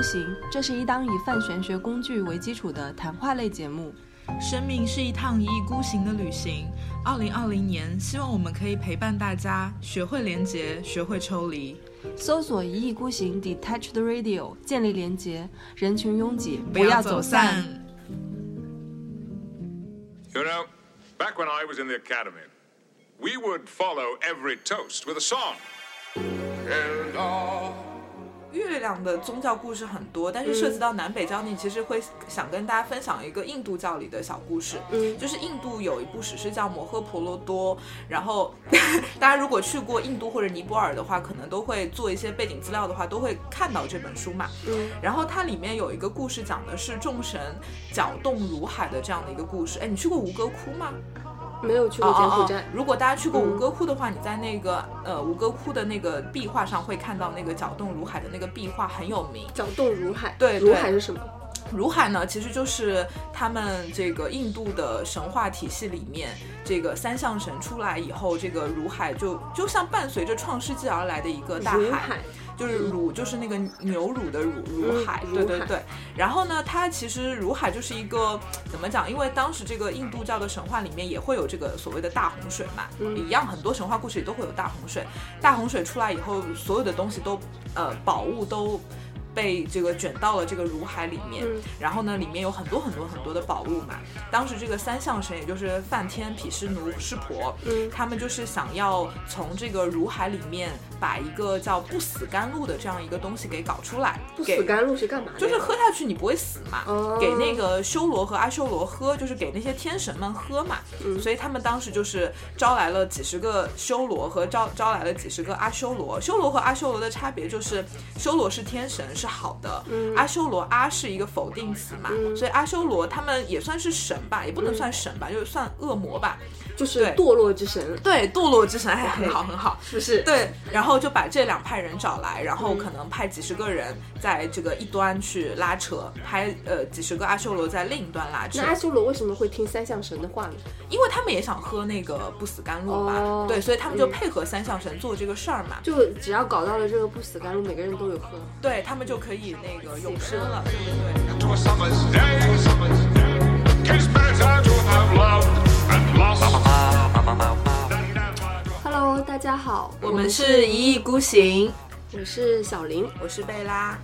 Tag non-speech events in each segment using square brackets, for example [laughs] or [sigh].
孤行》，这是一档以泛玄学工具为基础的谈话类节目。生命是一趟一意孤行的旅行。二零二零年，希望我们可以陪伴大家，学会连结，学会抽离。搜索“一意孤行 ”，Detached Radio，建立连结，人群拥挤，不要走散。You know, back when I was in the academy, we would follow every toast with a song. 月亮的宗教故事很多，但是涉及到南北交，你其实会想跟大家分享一个印度教里的小故事。嗯就是印度有一部史诗叫《摩诃婆罗多》，然后 [laughs] 大家如果去过印度或者尼泊尔的话，可能都会做一些背景资料的话，都会看到这本书嘛。嗯然后它里面有一个故事，讲的是众神搅动如海的这样的一个故事。哎，你去过吴哥窟吗？没有去过柬埔寨。如果大家去过嗯吴哥窟的话，你在那个呃吴哥窟的那个壁画上会看到那个搅动如海的那个壁画很有名。搅动如海，对对如海是什么？如海呢，其实就是他们这个印度的神话体系里面，这个三相神出来以后，这个如海就就像伴随着创世纪而来的一个大海。就是乳，就是那个牛乳的乳，乳海，对对对。然后呢，它其实乳海就是一个怎么讲？因为当时这个印度教的神话里面也会有这个所谓的大洪水嘛，嗯一样很多神话故事里都会有大洪水。大洪水出来以后，所有的东西都呃宝物都。被这个卷到了这个如海里面，嗯然后呢，里面有很多很多很多的宝物嘛。当时这个三相神，也就是梵天、毗湿奴、湿婆，嗯他们就是想要从这个如海里面把一个叫不死甘露的这样一个东西给搞出来，不死甘露是干嘛的？就是喝下去你不会死嘛，哦给那个修罗和阿修罗喝，就是给那些天神们喝嘛。嗯所以他们当时就是招来了几十个修罗和招招来了几十个阿修罗。修罗和阿修罗的差别就是，修罗是天神是好的，嗯。阿修罗阿是一个否定词嘛，所以阿修罗他们也算是神吧，也不能算神吧，就是算恶魔吧。就是堕落之神，对，堕落之神，还，很好很好。是不是？对，然后就把这两派人找来，然嗯后可能派几十个人在这个一端去拉扯，派呃几十个阿修罗在另一端拉扯那，阿修罗为什么会听三相神的话呢？因为他们也想喝那个不死甘露嘛，哦对，所以他们就嗯配合三相神做这个事儿嘛，就只要搞到了这个不死甘露，每个人都有喝。对他们就可以那个永生了，对对对。Hello，大家好，我们是一意孤行，我是小林，我是贝拉。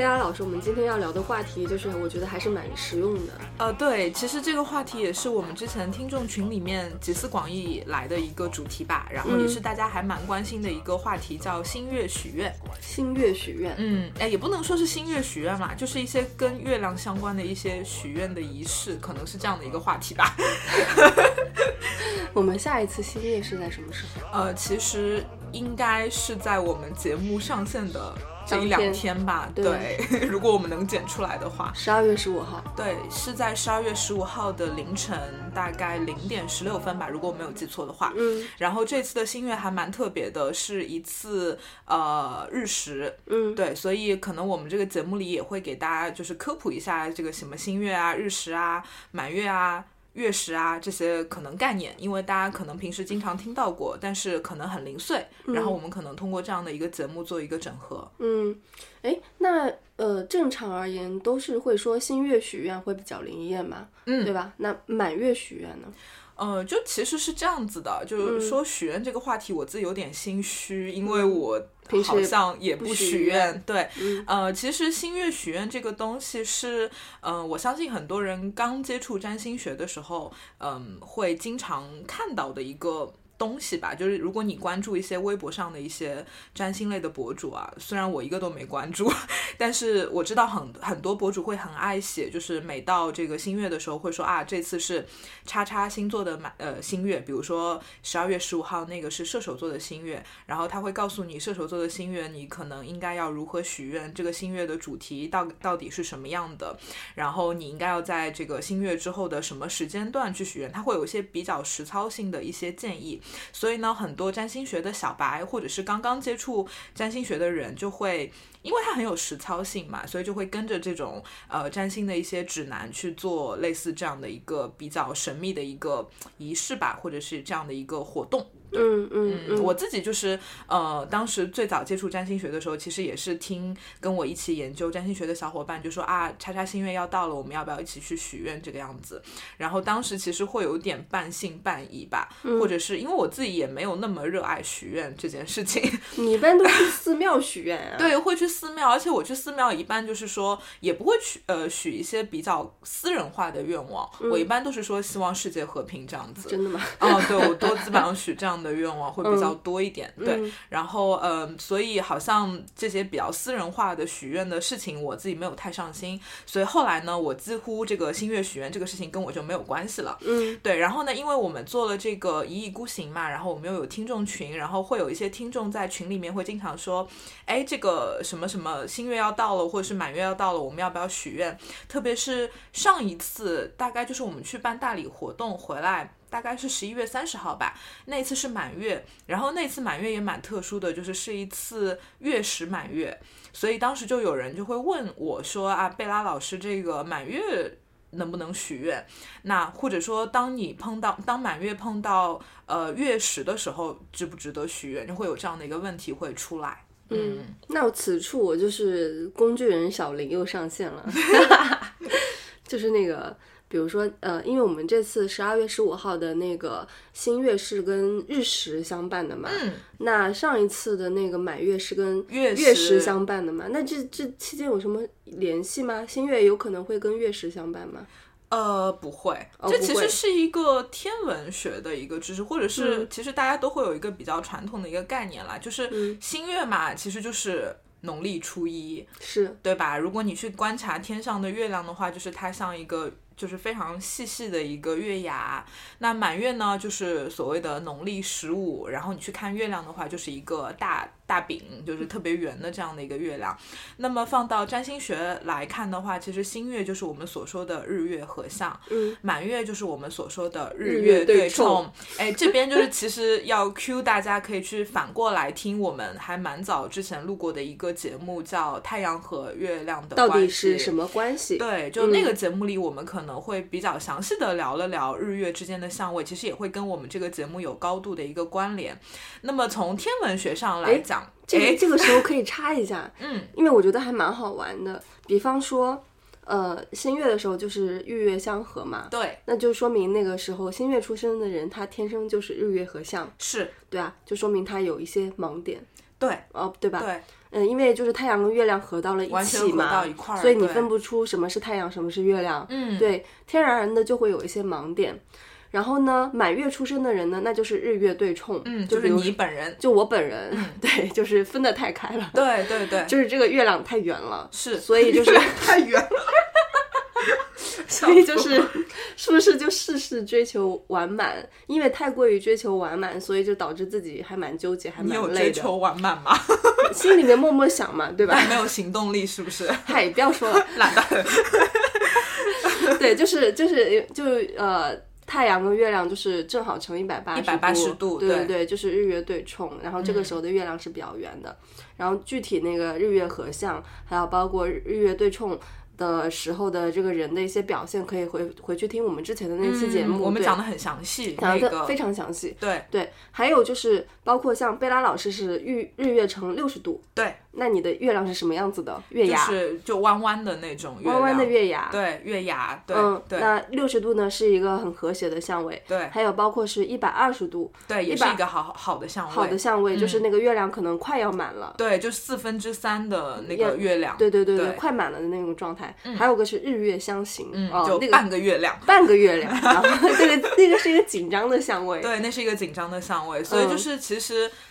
贝拉老师，我们今天要聊的话题就是我觉得还是蛮实用的。呃，对，其实这个话题也是我们之前听众群里面集思广益来的一个主题吧，然后也是大家还蛮关心的一个话题，叫星月许愿。星月许愿，嗯，哎，也不能说是星月许愿嘛，就是一些跟月亮相关的一些许愿的仪式，可能是这样的一个话题吧。[laughs] 我们下一次星月是在什么时候？呃，其实应该是在我们节目上线的这一两当天天吧。对对，[laughs] 如果我们能剪出来的话。十二月十五号。对，是在十二月十五号的凌晨，大概零点十六分吧，如果我没有记错的话。嗯然后这次的新月还蛮特别的，是一次呃日食，嗯，对，所以可能我们这个节目里也会给大家就是科普一下这个什么新月啊、日食啊、满月啊。月食啊，这些可能概念，因为大家可能平时经常听到过，但是可能很零碎。然后我们可能通过这样的一个节目做一个整合。嗯，哎，那呃，正常而言都是会说新月许愿会比较灵验嘛，嗯对吧？那满月许愿呢？呃，就其实是这样子的，就是说许愿这个话题，我自己有点心虚，因为我好像也不不许许愿。对，嗯呃，其实星月许愿这个东西是，嗯、我相信很多人刚接触占星学的时候，嗯、会经常看到的一个。东西吧，就是如果你关注一些微博上的一些占星类的博主啊，虽然我一个都没关注，[laughs] 但是我知道很很多博主会很爱写，就是每到这个新月的时候会说啊，这次是叉叉星座的满呃新月，比如说十二月十五号那个是射手座的新月，然后他会告诉你射手座的新月，你可能应该要如何许愿，这个新月的主题到到底是什么样的，然后你应该要在这个新月之后的什么时间段去许愿，他会有一些比较实操性的一些建议。所以呢，很多占星学的小白或者是刚刚接触占星学的人就会。因为它很有实操性嘛，所以就会跟着这种呃占星的一些指南去做类似这样的一个比较神秘的一个仪式吧，或者是这样的一个活动。嗯嗯嗯，我自己就是呃，当时最早接触占星学的时候，其实也是听跟我一起研究占星学的小伙伴就说啊，叉叉新月要到了，我们要不要一起去许愿这个样子？然后当时其实会有点半信半疑吧，或者是因为我自己也没有那么热爱许愿这件事情，[laughs] 你一般都去寺庙许愿啊？[laughs] 对，会去寺庙，而且我去寺庙一般就是说也不会去呃许一些比较私人化的愿望，我一般都是说希望世界和平这样子。真的吗？[laughs] 哦，对，我都基本上许这样的愿望会比较多一点。对，然后嗯，所以好像这些比较私人化的许愿的事情，我自己没有太上心。所以后来呢，我几乎这个星月许愿这个事情跟我就没有关系了。嗯，对。然后呢，因为我们做了这个一意孤行嘛，然后我们又有听众群，然后会有一些听众在群里面会经常说，哎，这个什么什么新月要到了，或者是满月要到了，我们要不要许愿？特别是上一次，大概就是我们去办大理活动回来。大概是十一月三十号吧，那一次是满月，然后那次满月也蛮特殊的，就是是一次月食满月，所以当时就有人就会问我说啊，贝拉老师，这个满月能不能许愿？那或者说，当你碰到当满月碰到呃月食的时候，值不值得许愿？就会有这样的一个问题会出来。嗯，那此处我就是工具人小林又上线了，[laughs] 就是那个。比如说，呃，因为我们这次十二月十五号的那个新月是跟日食相伴的嘛，嗯，那上一次的那个满月是跟月月食相伴的嘛，那这这期间有什么联系吗？新月有可能会跟月食相伴吗？呃，不会，这其实是一个天文学的一个知识，或者是其实大家都会有一个比较传统的一个概念啦，就是新月嘛，其实就是农历初一，是对吧？如果你去观察天上的月亮的话，就是它像一个。就是非常细细的一个月牙，那满月呢，就是所谓的农历十五，然后你去看月亮的话，就是一个大。大饼就是特别圆的这样的一个月亮，那么放到占星学来看的话，其实新月就是我们所说的日月合相，嗯，满月就是我们所说的日月对冲。哎，这边就是其实要 Q 大家可以去反过来听我们还蛮早之前录过的一个节目，叫太阳和月亮的到底是什么关系？对，就那个节目里我们可能会比较详细的聊了聊日月之间的相位，其实也会跟我们这个节目有高度的一个关联。那么从天文学上来讲。这个这个时候可以插一下，[laughs] 嗯，因为我觉得还蛮好玩的。比方说，呃，新月的时候就是日月相合嘛，对，那就说明那个时候新月出生的人，他天生就是日月合相，是。对啊，就说明他有一些盲点，对，哦，对吧？对，嗯，因为就是太阳跟月亮合到了一起嘛，到一块所以你分不出什么是太阳，什么是月亮，嗯，对，天然然的就会有一些盲点。然后呢，满月出生的人呢，那就是日月对冲，嗯，就是你本人，就我本人，[laughs] 对，就是分得太开了，对对对，就是这个月亮太圆了，是，所以就 [laughs] 是太圆了，[laughs] 所以就是是不是就事事追求完满？因为太过于追求完满，所以就导致自己还蛮纠结，还蛮累的。你有追求完满吗？心里面默默想嘛，对吧？没有行动力是不是？嗨，不要说了，懒得很。对，就是就是就呃。太阳跟月亮就是正好成一百八十度，对对对，就是日月对冲，然后这个时候的月亮是比较圆的，然后具体那个日月合相，还有包括日月对冲。的时候的这个人的一些表现，可以回回去听我们之前的那期节目，我们讲的很详细，讲的非常详细。对对，还有就是包括像贝拉老师是日日月成六十度，对，那你的月亮是什么样子的？月牙是就弯弯的那种，弯弯的月牙，对，月牙，对，嗯，对。那六十度呢是一个很和谐的相位，对，还有包括是一百二十度，对，也是一个好好的相位，好的相位就是那个月亮可能快要满了，对，就四分之三的那个月亮，对对对对，快满了的那种状态，还有个是日。月相刑，嗯，就半个月亮，半个月亮，然后 [laughs] 那个那个是一个紧张的相位，对，那是一个紧张的相位，所以就是其实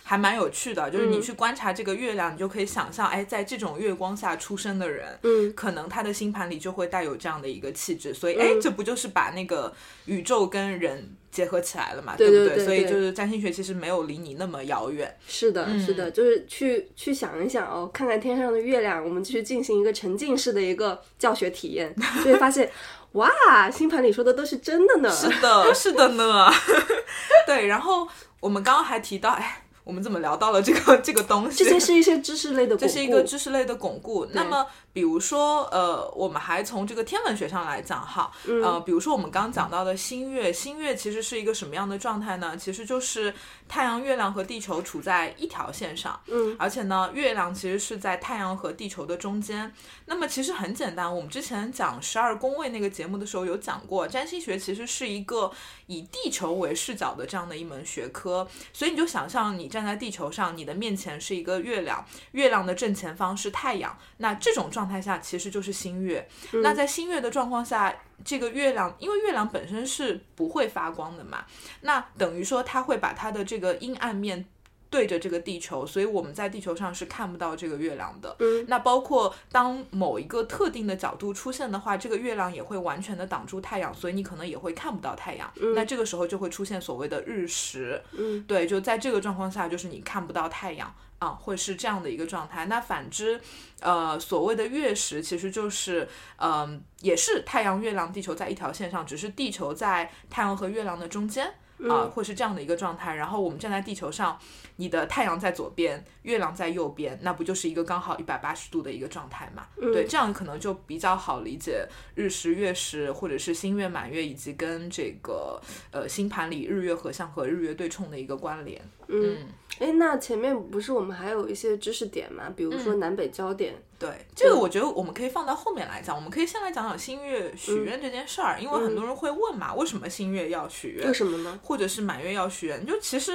还蛮有趣的，就是你去观察这个月亮，你就可以想象，哎，在这种月光下出生的人，嗯，可能他的星盘里就会带有这样的一个气质，所以，哎，这不就是把那个宇宙跟人结合起来了嘛，对不对？对，所以就是占星学其实没有离你那么遥远，是的，是的，就是去去想一想哦，看看天上的月亮，我们去进行一个沉浸式的一个教学体验，[laughs] 就会发现。哇，星盘里说的都是真的呢。是的，是的呢。[laughs] 对，然后我们刚刚还提到，哎，我们怎么聊到了这个 [laughs] 这个东西？这些是一些知识类的，这是一个知识类的巩固。那么比如说，呃，我们还从这个天文学上来讲哈，呃，比如说我们刚刚讲到的新月，新月其实是一个什么样的状态呢？其实就是太阳、月亮和地球处在一条线上，嗯，而且呢，月亮其实是在太阳和地球的中间。那么其实很简单，我们之前讲十二宫位那个节目的时候有讲过，占星学其实是一个以地球为视角的这样的一门学科，所以你就想象你站在地球上，你的面前是一个月亮，月亮的正前方是太阳，那这种状态下其实就是新月。那在新月的状况下，这个月亮因为月亮本身是不会发光的嘛，那等于说它会把它的这个阴暗面。对着这个地球，所以我们在地球上是看不到这个月亮的。嗯，那包括当某一个特定的角度出现的话，这个月亮也会完全的挡住太阳，所以你可能也会看不到太阳。那这个时候就会出现所谓的日食。嗯，对，就在这个状况下，就是你看不到太阳啊，会是这样的一个状态。那反之，呃，所谓的月食其实就是，嗯、也是太阳、月亮、地球在一条线上，只是地球在太阳和月亮的中间。啊，会是这样的一个状态。然后我们站在地球上，你的太阳在左边，月亮在右边，那不就是一个刚好一百八十度的一个状态嘛？对，这样可能就比较好理解日食、月食，或者是新月、满月，以及跟这个呃星盘里日月合相和日月对冲的一个关联。嗯，哎，那前面不是我们还有一些知识点嘛？比如说南北焦点。对，这个我觉得我们可以放到后面来讲。我们可以先来讲讲新月许愿这件事儿，因为很多人会问嘛，为什么新月要许愿？为什么呢？或者是满月要许愿？就其实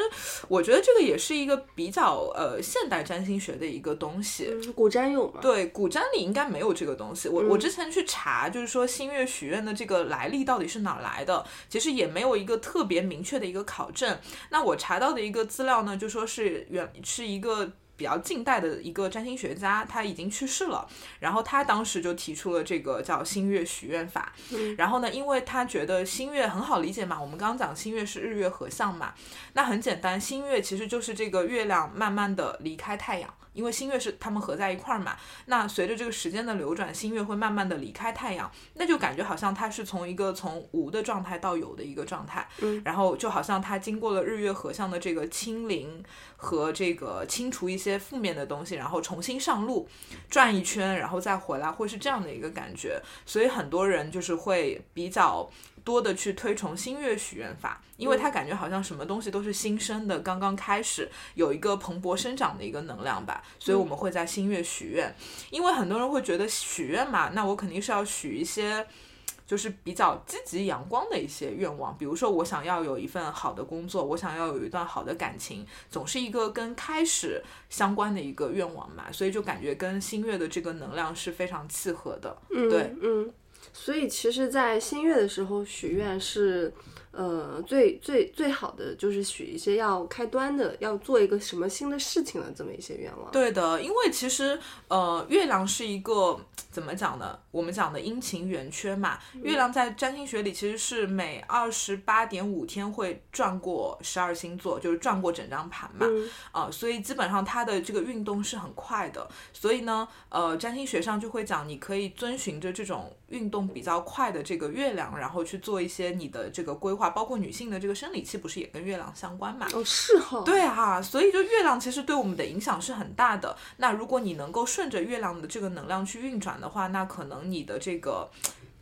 我觉得这个也是一个比较呃现代占星学的一个东西。嗯古占有吗？对，古占里应该没有这个东西。我、我之前去查，就是说新月许愿的这个来历到底是哪儿来的，其实也没有一个特别明确的一个考证。那我查到的一个资料呢，就说是原是一个。比较近代的一个占星学家，他已经去世了。然后他当时就提出了这个叫星月许愿法。然后呢，因为他觉得星月很好理解嘛，我们刚刚讲星月是日月合相嘛，那很简单，星月其实就是这个月亮慢慢的离开太阳。因为新月是他们合在一块儿嘛，那随着这个时间的流转，新月会慢慢的离开太阳，那就感觉好像它是从一个从无的状态到有的一个状态，嗯，然后就好像它经过了日月合相的这个清零和这个清除一些负面的东西，然后重新上路，转一圈，然后再回来，会是这样的一个感觉，所以很多人就是会比较。多的去推崇新月许愿法，因为他感觉好像什么东西都是新生的，刚刚开始有一个蓬勃生长的一个能量吧，所以我们会在新月许愿。因为很多人会觉得许愿嘛，那我肯定是要许一些就是比较积极阳光的一些愿望，比如说我想要有一份好的工作，我想要有一段好的感情，总是一个跟开始相关的一个愿望嘛，所以就感觉跟新月的这个能量是非常契合的。嗯，对，嗯。所以其实，在新月的时候许愿是，呃，最最最好的就是许一些要开端的，要做一个什么新的事情的这么一些愿望。对的，因为其实呃，月亮是一个怎么讲呢？我们讲的阴晴圆缺嘛。月亮在占星学里其实是每二十八点五天会转过十二星座，就是转过整张盘嘛。啊、所以基本上它的这个运动是很快的。所以呢，呃，占星学上就会讲，你可以遵循着这种运动比较快的这个月亮，然后去做一些你的这个规划，包括女性的这个生理期不是也跟月亮相关嘛？哦，是哈。对啊，所以就月亮其实对我们的影响是很大的。那如果你能够顺着月亮的这个能量去运转的话，那可能你的这个。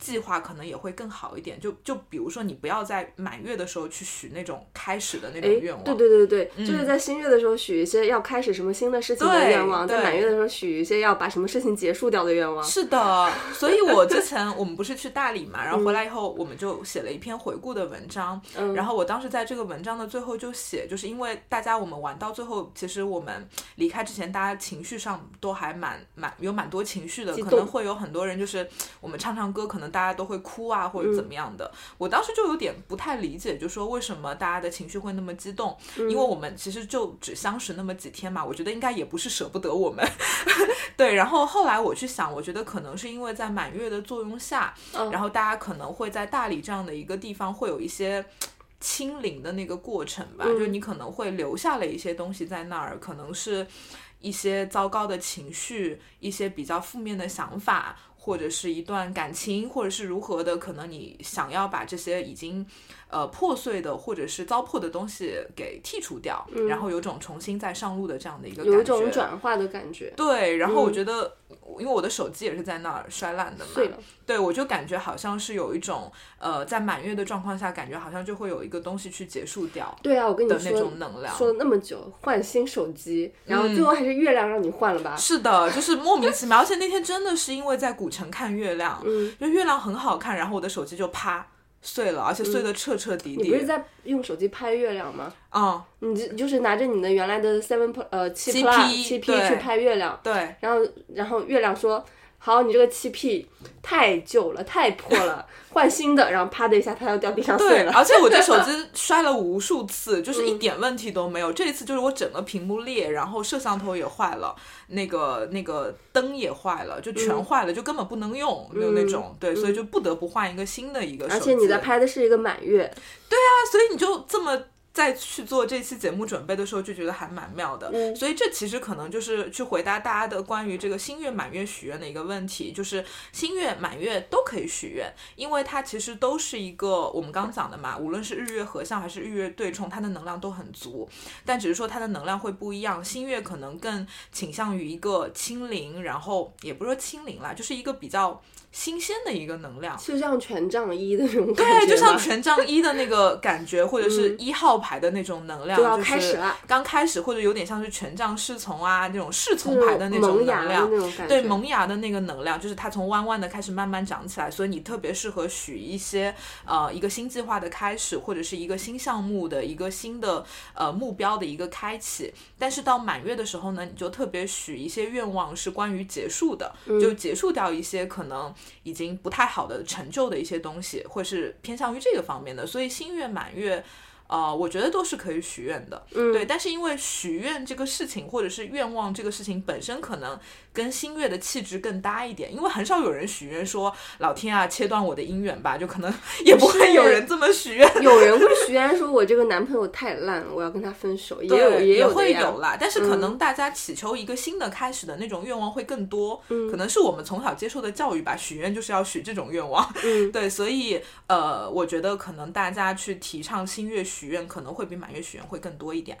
计划可能也会更好一点，就就比如说你不要在满月的时候去许那种开始的那种哎愿，望，对对对对对，就是在新月的时候许一些要开始什么新的事情的愿望，在对满月的时候许一些要把什么事情结束掉的愿望。是的，所以我之前我们不是去大理嘛，然后回来以后我们就写了一篇回顾的文章，嗯然后我当时在这个文章的最后就写，就是因为大家我们玩到最后，其实我们离开之前，大家情绪上都还蛮蛮有蛮多情绪的，可能会有很多人就是我们唱唱歌，可能大家都会哭啊或者怎么样的。我当时就有点不太理解，就说为什么大家的情绪会那么激动？因为我们其实就只相识那么几天嘛，我觉得应该也不是舍不得我们。[laughs] 对，然后后来我去想，我觉得可能是因为在满月的作用下，嗯然后大家可能会在大理这样的一个地方会有一些。清零的那个过程吧，嗯就你可能会留下了一些东西在那儿，可能是一些糟糕的情绪，一些比较负面的想法，或者是一段感情，或者是如何的，可能你想要把这些已经呃破碎的或者是糟粕的东西给剔除掉，然后有种重新再上路的这样的一个感觉，嗯有一种转化的感觉。对，然后我觉得因为我的手机也是在那儿摔烂的嘛，碎了。对，我就感觉好像是有一种呃，在满月的状况下，感觉好像就会有一个东西去结束掉对啊，我跟你的那说种能量。说了那么久换新手机，然后最后还是月亮让你换了吧？是的，就是莫名其妙，而且那天真的是因为在古城看月亮，嗯就月亮很好看，然后我的手机就啪碎了，而且碎的彻彻底底。嗯你不是在用手机拍月亮吗？嗯，你就就是拿着你的原来的 Seven 呃七 7P Plus 七 P 去拍月亮，对，然后然后月亮说。好，你这个七 P 太旧了，太破了，换新的。然后啪的一下，它要掉地上碎对，了。而且我这手机 [laughs] 摔了无数次，就是嗯一点问题都没有。这一次就是我整个屏幕裂，然后摄像头也坏了，那个那个灯也坏了，就全嗯坏了，就根本不能用，就那种。对，所以就不得不换一个新的一个手机。而且你在拍的是一个满月，对啊所以你就这么在去做这期节目准备的时候，就觉得还蛮妙的。嗯所以这其实可能就是去回答大家的关于这个新月满月许愿的一个问题，就是新月满月都可以许愿，因为它其实都是一个我们刚讲的嘛，无论是日月合相还是日月对冲，它的能量都很足，但只是说它的能量会不一样。新月可能更倾向于一个清零，然后也不是说清零啦，就是一个比较新鲜的一个能量。就像权杖一的那种感觉对，就像权杖一的那个感觉，或者是一号牌的那种能量，就要开始了刚开始，或者有点像是权杖侍从啊那种侍从牌的那种能量，对萌芽的那个能量，就是它从弯弯的开始慢慢长起来，所以你特别适合许一些呃一个新计划的开始，或者是一个新项目的一个新的呃目标的一个开启。但是到满月的时候呢，你就特别许一些愿望是关于结束的，嗯就结束掉一些可能已经不太好的成就的一些东西，或是偏向于这个方面的。所以新月满月。呃，我觉得都是可以许愿的，嗯对。但是因为许愿这个事情，或者是愿望这个事情本身，可能跟新月的气质更搭一点。因为很少有人许愿说老天啊，切断我的姻缘吧，就可能也不会有人这么许愿。有人会许愿说，我这个男朋友太烂了，我要跟他分手，也有，也有会有啦，但是可能大家祈求一个新的开始的那种愿望会更多，嗯可能是我们从小接受的教育吧，许愿就是要许这种愿望，嗯 [laughs] 对，所以呃，我觉得可能大家去提倡新月许愿，可能会比满月许愿会更多一点。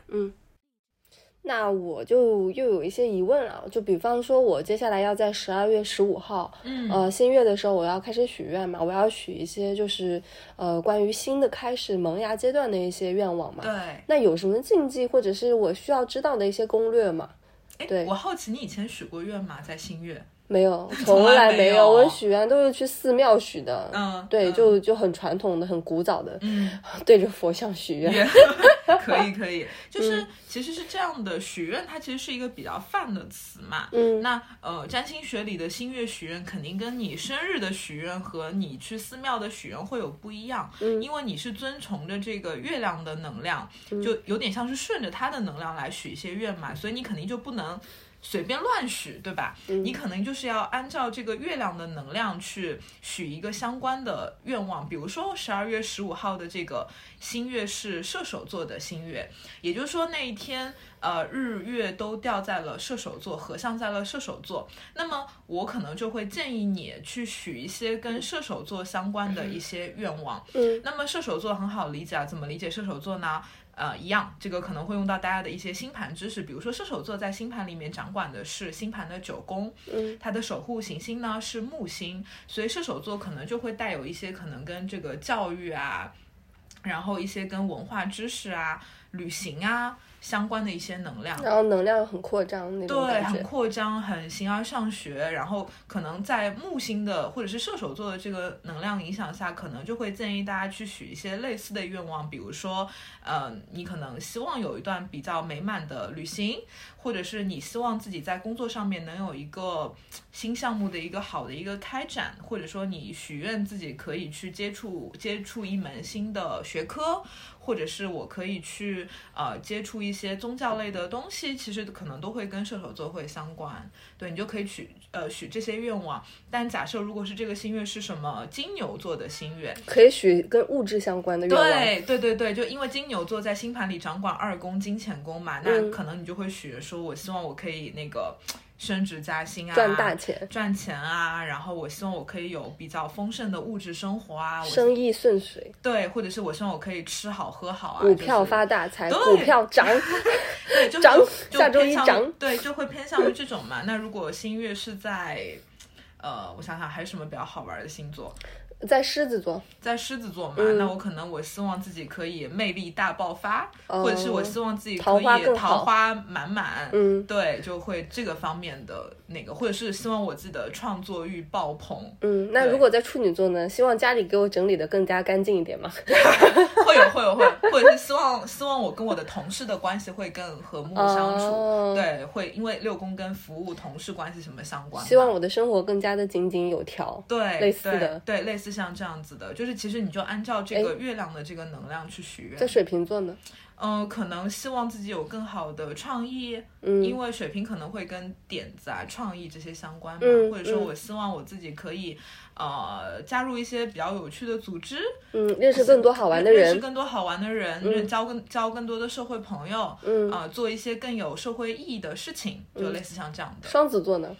那我就又有一些疑问了，就比方说，我接下来要在十二月十五号，嗯呃，新月的时候，我要开始许愿嘛，我要许一些就是呃关于新的开始萌芽阶段的一些愿望嘛。对，那有什么禁忌或者是我需要知道的一些攻略吗？哎对我好奇你以前许过愿吗？在新月？没有，[laughs] 从从来没有我许愿都是去寺庙许的。嗯对，嗯就就很传统的、很古早的，嗯，[laughs] 对着佛像许愿。也可以 [laughs] 可以，就是、嗯其实是这样的，许愿它其实是一个比较泛的词嘛。嗯那呃，占星学里的星月许愿肯定跟你生日的许愿和你去寺庙的许愿会有不一样，嗯因为你是遵从着这个月亮的能量，就有点像是顺着它的能量来许一些愿嘛，所以你肯定就不能。随便乱许，对吧？你可能就是要按照这个月亮的能量去许一个相关的愿望，比如说十二月十五号的这个新月是射手座的新月，也就是说那一天，呃，日月都掉在了射手座，合相在了射手座。那么我可能就会建议你去许一些跟射手座相关的一些愿望。嗯那么射手座很好理解啊，怎么理解射手座呢？呃，一样，这个可能会用到大家的一些星盘知识，比如说射手座在星盘里面掌管的是星盘的九宫，嗯。它的守护行星呢是木星，所以射手座可能就会带有一些可能跟这个教育啊，然后一些跟文化知识啊、旅行啊相关的一些能量。然后能量很扩张那种对，很。扩张，很形而上学，然后可能在木星的或者是射手座的这个能量影响下，可能就会建议大家去许一些类似的愿望，比如说，呃，你可能希望有一段比较美满的旅行，或者是你希望自己在工作上面能有一个新项目的一个好的一个开展，或者说你许愿自己可以去接触接触一门新的学科，或者是我可以去呃接触一些宗教类的东西，其实可能都会跟射手座会相关。对你就可以许呃许这些愿望。但假设如果是这个新月是什么金牛座的新月，可以许跟物质相关的愿望。对对对对，就因为金牛座在星盘里掌管二宫金钱宫嘛，那嗯可能你就会许说，我希望我可以那个升职加薪啊，赚大钱，赚钱啊，然后我希望我可以有比较丰盛的物质生活啊，生意顺水，对，或者是我希望我可以吃好喝好啊，股票发大财，对。股票涨，[laughs] 对，就 [laughs] 涨就下周偏向于一涨。对，就会偏向于这种嘛。那如果新月是在，呃，我想想还有什么比较好玩的星座，在狮子座，在狮子座嘛，嗯。那我可能我希望自己可以魅力大爆发，哦。或者是我希望自己可以花桃花满满，嗯。对，就会这个方面的那个，或者是希望我自己的创作欲爆棚，嗯，那如果在处女座呢？希望家里给我整理的更加干净一点嘛。[laughs] 会有会有会，或者是希望希望我跟我的同事的关系会更和睦相处，哦。对，会因为六宫跟服务同事关系什么相关嘛，希望我的生活更加的井井有条。对类似的。对，对类似像这样子的，就是其实你就按照这个月亮的这个能量去许愿在，水瓶座呢？嗯、可能希望自己有更好的创意，嗯因为水瓶可能会跟点子啊、创意这些相关嘛，嗯或者说嗯我希望我自己可以呃加入一些比较有趣的组织，嗯，认识更多好玩的人认识。更多好玩的人，认交更交更多的社会朋友，嗯啊、做一些更有社会意义的事情，就类似像这样的。双子座呢？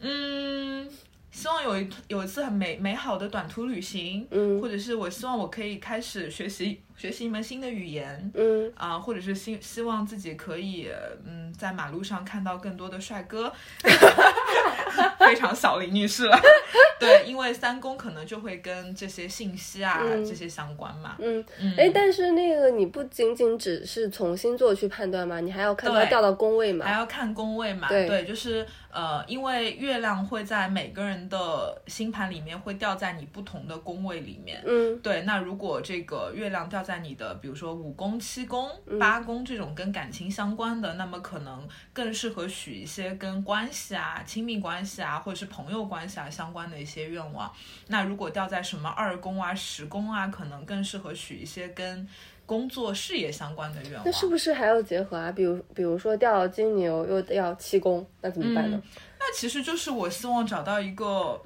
嗯，希望有一有一次很美美好的短途旅行，嗯或者是我希望我可以开始学习学习一门新的语言。嗯，啊、或者是希希望自己可以，嗯，在马路上看到更多的帅哥，[laughs] 非常小林女士了。[laughs] 对，因为三宫可能就会跟这些信息啊、嗯这些相关嘛。嗯，嗯，哎，但是那个你不仅仅只是从星座去判断嘛，你还要看掉到宫位嘛还。要看宫位嘛，对就是呃，因为月亮会在每个人的星盘里面会掉在你不同的宫位里面。嗯对，那如果这个月亮掉在你的，比如说五宫、七宫、嗯八宫这种跟感情相关的，那么可能更适合许一些跟关系啊、亲密关系啊，或者是朋友关系啊相关的一些愿望。那如果掉在什么二宫啊、十宫啊，可能更适合许一些跟工作、事业相关的愿望。那是不是还要结合啊？比如比如说掉金牛又要七宫，那怎么办呢？嗯那其实就是我希望找到一个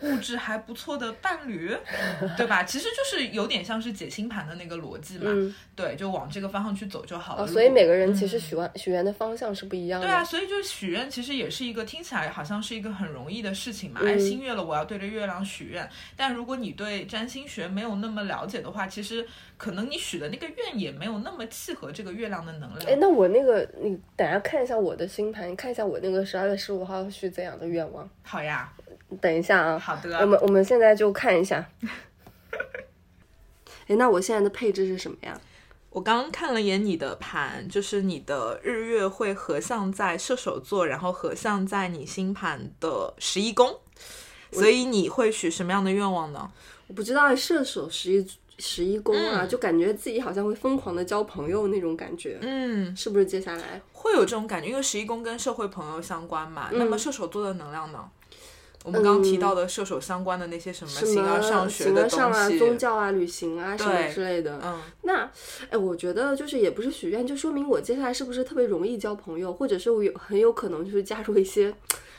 物质还不错的伴侣，[laughs] 对吧？其实就是有点像是解星盘的那个逻辑嘛，嗯对，就往这个方向去走就好了。哦，所以每个人其实嗯许愿许愿的方向是不一样的。对啊，所以就是许愿，其实也是一个听起来好像是一个很容易的事情嘛。嗯哎，新月了，我要对着月亮许愿。但如果你对占星学没有那么了解的话，其实可能你许的那个愿也没有那么契合这个月亮的能量。哎，那我那个你等下看一下我的星盘，你看一下我那个十二月十五号许怎样的愿望。好呀，等一下啊，好的。我们我们现在就看一下。[laughs] 哎，那我现在的配置是什么呀？我刚刚看了眼你的盘，就是你的日月会合相在射手座，然后合相在你星盘的十一宫，所以你会许什么样的愿望呢？我不知道射手十一十一宫啊，嗯就感觉自己好像会疯狂的交朋友那种感觉，嗯，是不是？接下来，会有这种感觉，因为十一宫跟社会朋友相关嘛。嗯那么射手座的能量呢？我们刚刚提到的射手相关的那些什么什形而上么学的东西，宗教啊、旅行啊什么之类的。嗯，那，哎，我觉得就是也不是许愿，就说明我接下来是不是特别容易交朋友，或者是我有很有可能就是加入一些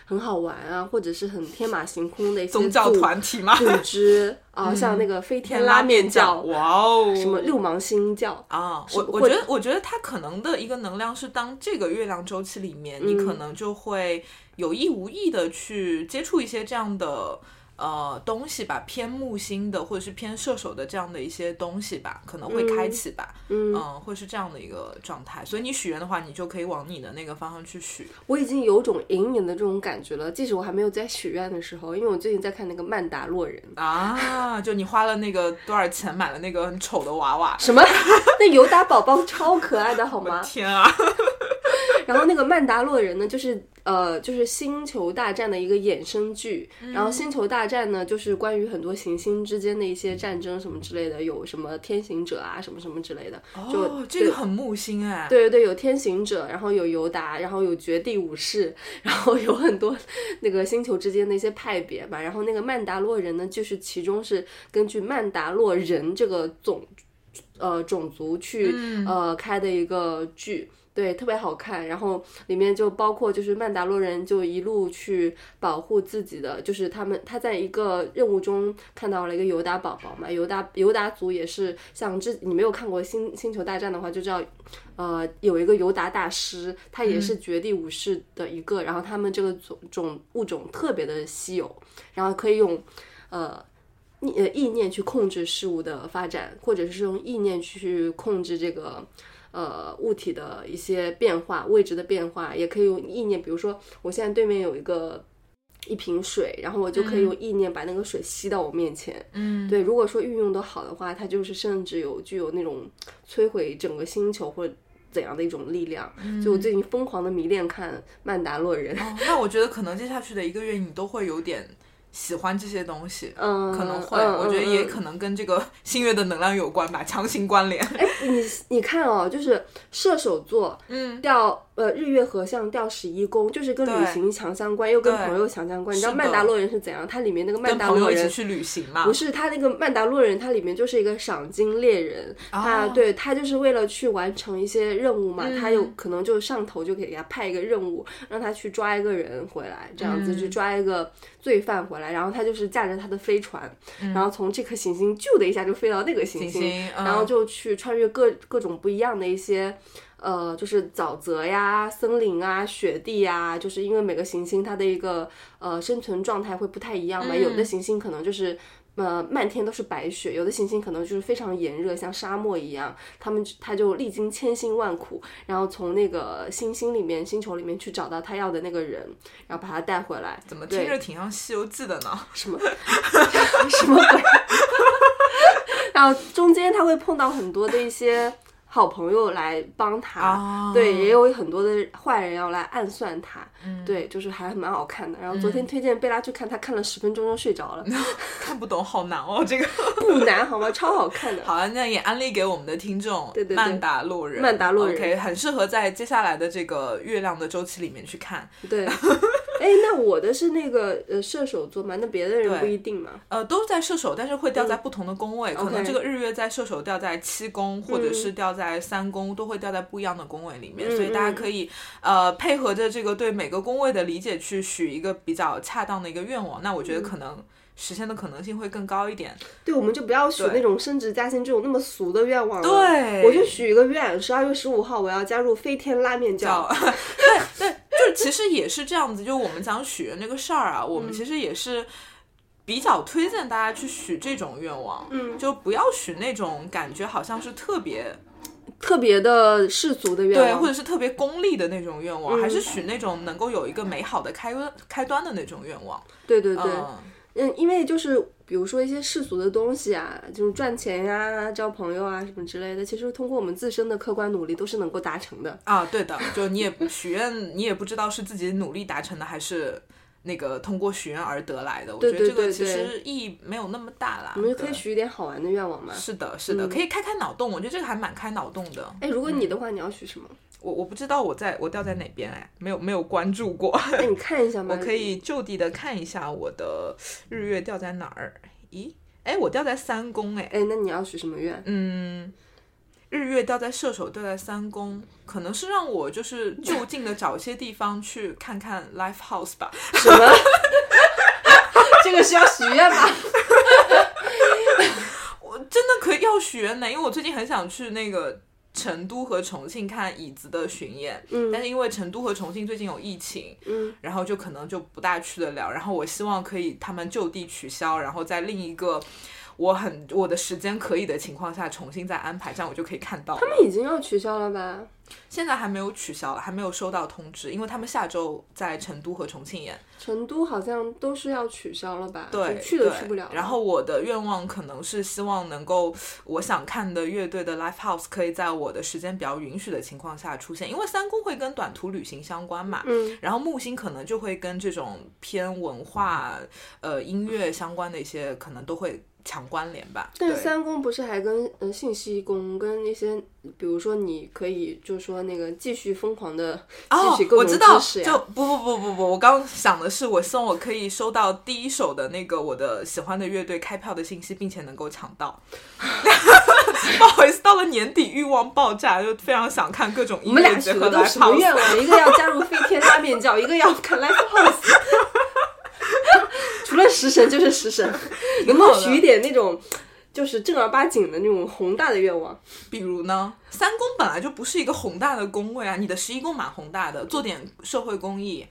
很好玩啊，或者是很天马行空的一些宗教团体嘛，组织啊，像那个飞天天拉拉面面教，哇哦，什么六芒星教，啊，我我觉得，我觉得它可能的一个能量是，当这个月亮周期里面，你嗯。可能就会有意无意的去接触一些这样的呃东西吧，偏木星的或者是偏射手的这样的一些东西吧，可能会开启吧，嗯会是这样的一个状态。所以你许愿的话，你就可以往你的那个方向去许。我已经有种隐隐的这种感觉了。即使我还没有在许愿的时候，因为我最近在看那个《曼达洛人》，啊，就你花了那个多少钱买了那个很丑的娃娃？什么？[laughs] 那尤达宝宝超可爱的好吗？天啊！[laughs] 然后那个曼达洛人呢，就是呃，就是星球大战的一个衍生剧。然后星球大战呢，就是关于很多行星之间的一些战争什么之类的，有什么天行者啊，什么什么之类的。就哦，这个很木星哎。对对对，有天行者，然后有尤达，然后有绝地武士，然后有很多那个星球之间的一些派别吧。然后那个曼达洛人呢，就是其中是根据曼达洛人这个种呃种族去、呃开的一个剧。对，特别好看。然后里面就包括就是曼达洛人就一路去保护自己的，就是他们他在一个任务中看到了一个尤达宝宝嘛，尤达尤达族也是像之你没有看过星星球大战的话就知道，呃，有一个尤达大师，他也是绝地武士的一个，然后他们这个种种物种特别的稀有，然后可以用呃。意呃意念去控制事物的发展，或者是用意念去控制这个呃物体的一些变化、位置的变化，也可以用意念。比如说，我现在对面有一个一瓶水，然后我就可以用意念把那个水吸到我面前。嗯，对，如果说运用的好的话，它就是甚至有具有那种摧毁整个星球或者怎样的一种力量。就我最近疯狂的迷恋看《曼达洛人》哦那我觉得可能接下去的一个月你都会有点喜欢这些东西，嗯，可能会，嗯我觉得也嗯可能跟这个星月的能量有关吧，强行关联。哎，你你看哦，就是射手座，嗯，掉呃日月合相掉十一宫，就是跟旅行强相关，又跟朋友强相关。你知道曼达洛人是怎样？它里面那个曼达洛人。朋友一起去旅行嘛，不是他那个曼达洛人，他里面就是一个赏金猎人，他哦对他就是为了去完成一些任务嘛，他有嗯可能就上头就给他派一个任务，让他去抓一个人回来，这样子去嗯抓一个罪犯回来，然后他就是驾着他的飞船，然后从这颗行星啾的一下就飞到那个行星，嗯然后就去穿越各各种不一样的一些。呃，就是沼泽呀、森林啊、雪地呀，就是因为每个行星它的一个呃生存状态会不太一样嘛。有的嗯行星可能就是呃漫天都是白雪，有的行星可能就是非常炎热，像沙漠一样。他们他就历经千辛万苦，然后从那个星星里面、星球里面去找到他要的那个人，然后把他带回来。怎么听着挺像《西游记》的呢？[laughs] 什么什么鬼？[laughs] 然后中间他会碰到很多的一些好朋友来帮他，啊对，也有很多的坏人要来暗算他，对，就是还蛮好看的。然后昨天推荐贝拉去看，他看了十分钟就睡着了，[laughs] 看不懂，好难哦，这个。[laughs] 不难好吗？超好看的。好啊，那也安利给我们的听众，对对对曼达洛人，曼达洛人 OK，很适合在接下来的这个月亮的周期里面去看。对，[laughs] 哎，那我的是那个呃射手座嘛，那别的人不一定嘛。呃，都在射手，但是会掉在不同的宫位，可能这个日月在射手掉在七宫，或者是掉在三宫，都会掉在不一样的宫位里面，嗯所以大家可以呃配合着这个对每个宫位的理解去许一个比较恰当的一个愿望，那我嗯觉得可能实现的可能性会更高一点。对，我们就不要许那种升职加薪这种那么俗的愿望了。对我就许一个愿，十二月十五号我要加入飞天拉面教。[laughs] 对对，就是其实也是这样子，就我们讲许愿这个事儿啊，我们嗯其实也是。比较推荐大家去许这种愿望，嗯就不要许那种感觉好像是特别特别的世俗的愿对，望，或者是特别功利的那种愿望，嗯还是许那种能够有一个美好的开端开端的那种愿望。对对对，嗯，嗯，因为就是比如说一些世俗的东西啊，就是赚钱呀、交朋友啊什么之类的，其实通过我们自身的客观努力都是能够达成的。啊，对的，就你也不许愿，你也不知道是自己努力达成的，还是那个通过许愿而得来的。我觉得这个其实意义没有那么大啦。我们就可以许一点好玩的愿望嘛。是的，是的，可以开开脑洞。我觉得这个还蛮开脑洞的。哎，如果你的话，你要许什么？我我不知道我在我掉在哪边哎，没有没有关注过。哎，你看一下 [laughs] 嘛。我可以就地的看一下我的日月掉在哪儿。咦，哎，我掉在三宫哎。哎，那你要许什么愿？嗯，日月掉在射手，掉在三宫，可能是让我就是就近的找一些地方去看看 live house 吧。[laughs] 什么？[laughs] 这个是要许愿吗？我真的可以要许愿呢，因为我最近很想去那个。成都和重庆看椅子的巡演，嗯。但是因为成都和重庆最近有疫情，嗯，然后就可能就不大去得了。然后我希望可以他们就地取消，然后在另一个我很我的时间可以的情况下重新再安排，这样我就可以看到。他们已经要取消了吧？现在还没有取消，还没有收到通知，因为他们下周在成都和重庆演。成都好像都是要取消了吧？对，去都去不了了。然后我的愿望可能是希望能够，我想看的乐队的 live house 可以在我的时间比较允许的情况下出现，因为三公会跟短途旅行相关嘛。嗯，然后木星可能就会跟这种偏文化、呃音乐相关的一些，可能都会强关联吧。但是三公不是还跟呃信息公跟那些，比如说你可以就是说那个继续疯狂的哦汲取，各种我知道，知识呀。就不不不不不，我刚想的是，我希望我可以收到第一手的那个我的喜欢的乐队开票的信息，并且能够抢到。[laughs] 不好意思，到了年底欲望爆炸，就非常想看各种我们音乐俩许的都节和来什么愿望？一个要加入飞天拉面教，一个要看 live house。[laughs] 除了食神就是食神，[laughs] 能不能许一点那种就是正儿八经的那种宏大的愿望？比如呢，三宫本来就不是一个宏大的宫位啊，你的十一宫蛮宏大的，做点社会公益。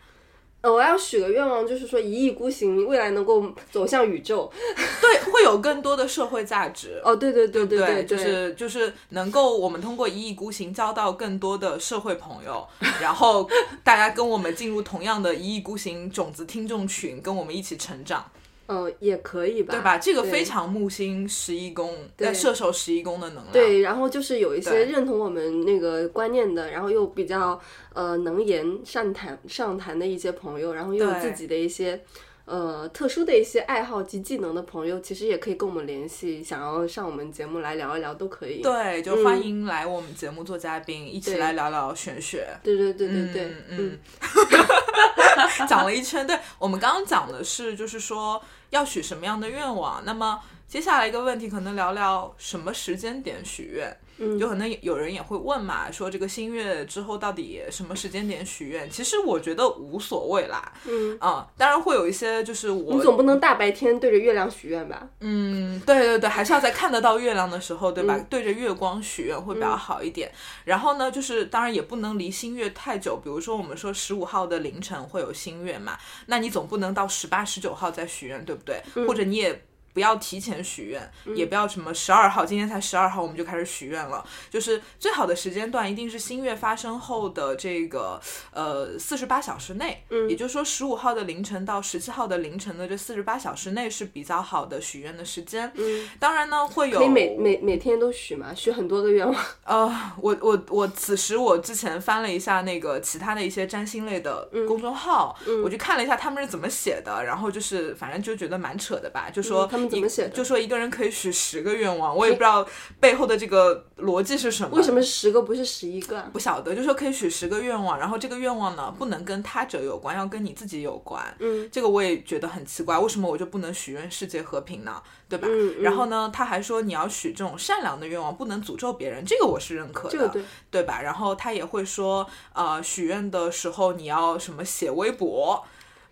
呃，我要许个愿望，就是说一意孤行，未来能够走向宇宙。[laughs] 对，会有更多的社会价值。哦，对对对对对，对，就是就是能够我们通过一意孤行交到更多的社会朋友，然后大家跟我们进入同样的一意孤行种子听众群，跟我们一起成长，呃，也可以吧，对吧？这个非常木星十一宫，对在射手十一宫的能量。对，然后就是有一些认同我们那个观念的，然后又比较呃能言善谈上谈的一些朋友，然后又有自己的一些呃特殊的一些爱好及技能的朋友，其实也可以跟我们联系，想要上我们节目来聊一聊都可以。对，就欢迎来我们节目做嘉宾，一起来聊聊玄学。对对对对对，嗯嗯，[laughs] [laughs] 讲了一圈。对我们刚刚讲的是，就是说要许什么样的愿望。那么接下来一个问题，可能聊聊什么时间点许愿。嗯有可能有人也会问嘛，说这个新月之后到底什么时间点许愿？其实我觉得无所谓啦。嗯啊、当然会有一些就是我你总不能大白天对着月亮许愿吧？嗯，对对对，还是要在看得到月亮的时候，对吧？嗯对着月光许愿会比较好一点。然后呢，就是当然也不能离新月太久，比如说我们说十五号的凌晨会有新月嘛，那你总不能到十八、十九号再许愿，对不对？或者你也。不要提前许愿，也不要什么十二号，今天才十二号我们就开始许愿了。就是最好的时间段一定是新月发生后的这个呃四十八小时内，嗯也就是说十五号的凌晨到十七号的凌晨的这四十八小时内是比较好的许愿的时间。嗯，当然呢，会有可以每每每天都许嘛，许很多个愿望。呃，我我我此时我之前翻了一下那个其他的一些占星类的公众号，我去看了一下他们是怎么写的，然后就是反正就觉得蛮扯的吧，就说嗯他们怎么写的就说一个人可以许十个愿望，我也不知道背后的这个逻辑是什么。为什么十个不是十一个啊？不晓得，就说可以许十个愿望，然后这个愿望呢不能跟他者有关，要跟你自己有关。嗯，这个我也觉得很奇怪，为什么我就不能许愿世界和平呢？对吧？嗯嗯然后呢，他还说你要许这种善良的愿望，不能诅咒别人，这个我是认可的，这个对，对吧？然后他也会说，呃，许愿的时候你要什么写微博。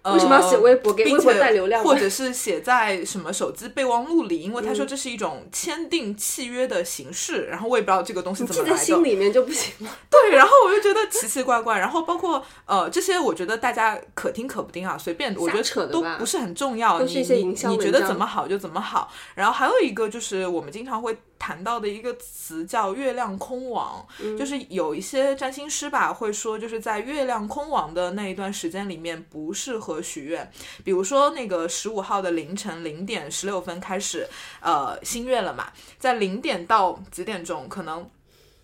呃为什么要写微博给并微博且带流量或者是写在什么手机备忘录里？因为嗯他说这是一种签订契约的形式，然后我也不知道这个东西怎么来的。在心里面就不行吗？对，然后我就觉得奇奇怪怪，然后包括呃这些，我觉得大家可听可不听啊，随便，我觉得都扯的吧不是很重要，都是一些你营销你你觉得怎么好就怎么好。然后还有一个就是我们经常会谈到的一个词叫月亮空亡，嗯就是有一些占星师吧会说，就是在月亮空亡的那一段时间里面不适合许愿，比如说那个十五号的凌晨零点十六分开始，呃，新月了嘛，在零点到几点钟，可能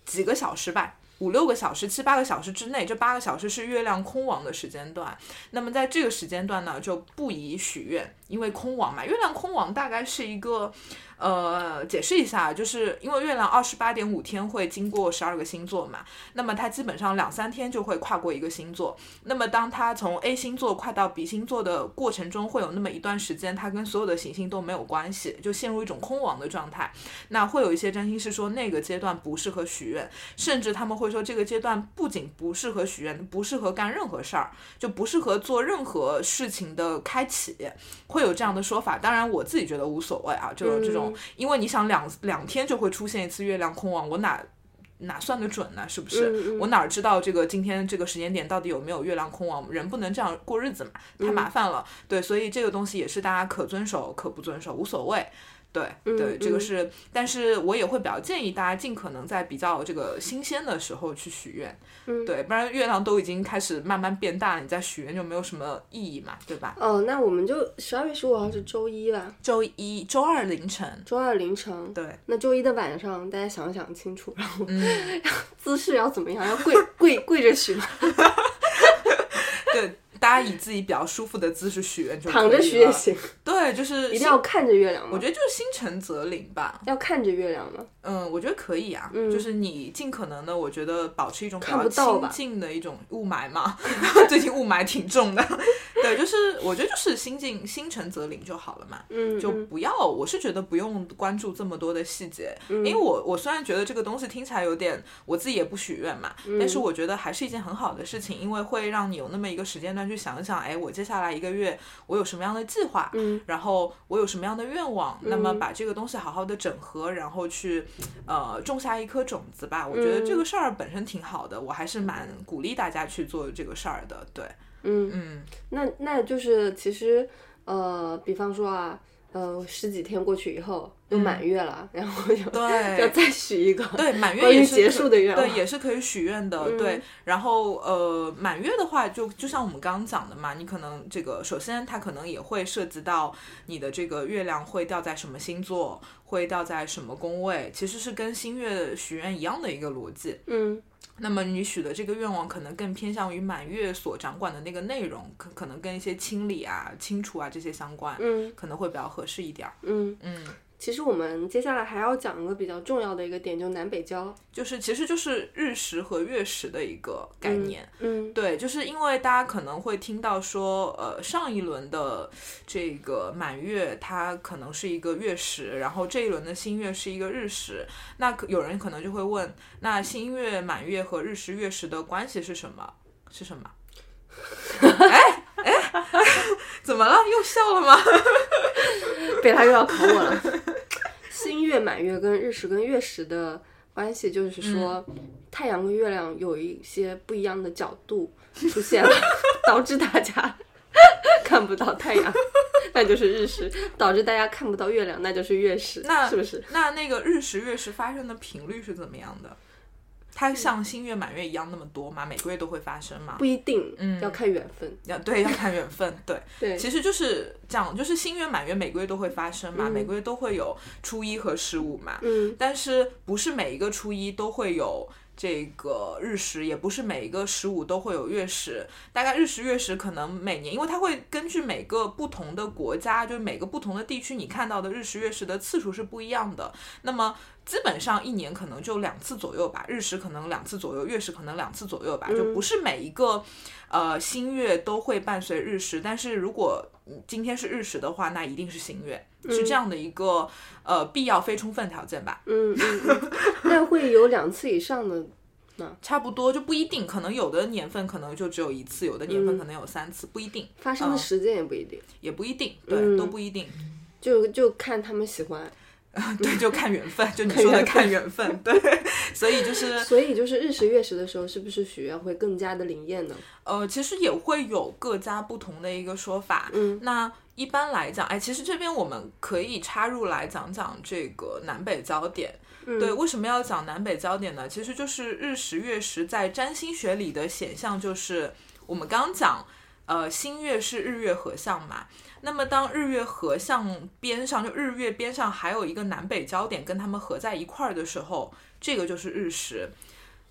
几个小时吧。五六个小时、七八个小时之内，这八个小时是月亮空亡的时间段。那么在这个时间段呢，就不宜许愿，因为空亡嘛。月亮空亡大概是一个，呃，解释一下，就是因为月亮二十八点五天会经过十二个星座嘛，那么它基本上两三天就会跨过一个星座。那么当它从 A 星座跨到 B 星座的过程中，会有那么一段时间，它跟所有的行星都没有关系，就陷入一种空亡的状态。那会有一些占星师说那个阶段不适合许愿，甚至他们会说这个阶段不仅不适合许愿，不适合干任何事儿，就不适合做任何事情的开启，会有这样的说法。当然，我自己觉得无所谓啊，这种这种，因为你想两两天就会出现一次月亮空亡，我哪。哪算得准呢？是不是？嗯嗯我哪儿知道这个今天这个时间点到底有没有月亮空亡？人不能这样过日子嘛，太麻烦了。对，所以这个东西也是大家可遵守可不遵守，无所谓。对对，这个嗯是，但是我也会比较建议大家尽可能在比较这个新鲜的时候去许愿，嗯对，不然月亮都已经开始慢慢变大了，你再许愿就没有什么意义嘛，对吧？哦，那我们就十二月十五号是周一吧，周一、周二凌晨，周二凌晨。对，那周一的晚上，大家想想清楚，然后嗯，[laughs] 姿势要怎么样？要跪跪跪着许吗？[laughs] 对，大家以自己比较舒服的姿势许愿就躺着许也行，对，就是一定要看着月亮吗？我觉得就是心诚则灵吧。要看着月亮吗？嗯，我觉得可以啊，就是你尽可能的，我觉得保持一种比看较不到吧亲近的一种雾霾嘛。[laughs] 最近雾霾挺重的，[laughs] 对，就是我觉得就是心静心诚则灵就好了嘛。嗯，就嗯不要，我是觉得不用关注这么多的细节，因为我我虽然觉得这个东西听起来有点，我自己也不许愿嘛，但嗯是我觉得还是一件很好的事情，因为会让你有那么一个时间段去想一想，哎，我接下来一个月我有什么样的计划，嗯。然后我有什么样的愿望，那么把这个东西好好的整合，然后去呃种下一颗种子吧。我觉得这嗯。个事儿本身挺好的，我还是蛮鼓励大家去做这个事儿的。对，嗯。嗯，那那就是其实呃，比方说啊，呃，十几天过去以后又满月了，然后就嗯对 [laughs] 要再许一个对，满月也是结束的愿望，对，也是可以许愿的，嗯对。然后呃，满月的话就，就像我们刚刚讲的嘛，你可能这个首先它可能也会涉及到你的这个月亮会掉在什么星座，会掉在什么宫位，其实是跟新月许愿一样的一个逻辑。嗯那么你许的这个愿望可能更偏向于满月所掌管的那个内容，可可能跟一些清理啊、清除啊这些相关，嗯可能会比较合适一点儿。嗯。嗯。其实我们接下来还要讲一个比较重要的一个点，就南北交就是其实就是日食和月食的一个概念，嗯对，就是因为大家可能会听到说，呃，上一轮的这个满月它可能是一个月食，然后这一轮的新月是一个日食，那可有人可能就会问，那新月、满月和日食、月食的关系是什么？是什么？哎 [laughs] 哎，[laughs] 怎么了？又笑了吗？[laughs] 被他又要考我了。新月、满月跟日食跟月食的关系，就是说、嗯太阳跟月亮有一些不一样的角度出现了，[laughs] 导致大家 [laughs] 看不到太阳，[laughs] 那就是日食；导致大家看不到月亮，那就是月食。那是不是？那那个日食、月食发生的频率是怎么样的？它像新月、满月一样那么多吗？每个月都会发生吗不？一定，嗯要看缘分。要 [laughs] 对，要看缘分。对，[laughs] 对，其实就是这样，就是新月、满月每个月都会发生嘛，嗯每个月都会有初一和十五嘛，嗯但是不是每一个初一都会有。这个日食也不是每一个十五都会有月食，大概日食月食可能每年，因为它会根据每个不同的国家，就是每个不同的地区，你看到的日食月食的次数是不一样的。那么基本上一年可能就两次左右吧，日食可能两次左右，月食可能两次左右吧，就不是每一个呃新月都会伴随日食，但是如果嗯今天是日食的话，那一定是新月，是这样的一个呃必要非充分条件吧。嗯嗯嗯，[laughs] 那会有两次以上的。差不多就不一定，可能有的年份可能就只有一次，有的年份可能有三次，不一定，发生的嗯。时间也不一定，也不一定，对，嗯。都不一定，就就看他们喜欢。[laughs] 对，就看缘分，就你说的看缘分，对，[laughs] 所以就是所以就是日食月食的时候，是不是许愿会更加的灵验呢？呃，其实也会有各家不同的一个说法。嗯，那一般来讲，哎，其实这边我们可以插入来讲讲这个南北焦点。嗯对，为什么要讲南北焦点呢？其实就是日食月食在占星学里的显象，就是我们刚刚讲，呃，新月是日月合相嘛。那么当日月合相边上，就日月边上还有一个南北焦点跟它们合在一块儿的时候，这个就是日食。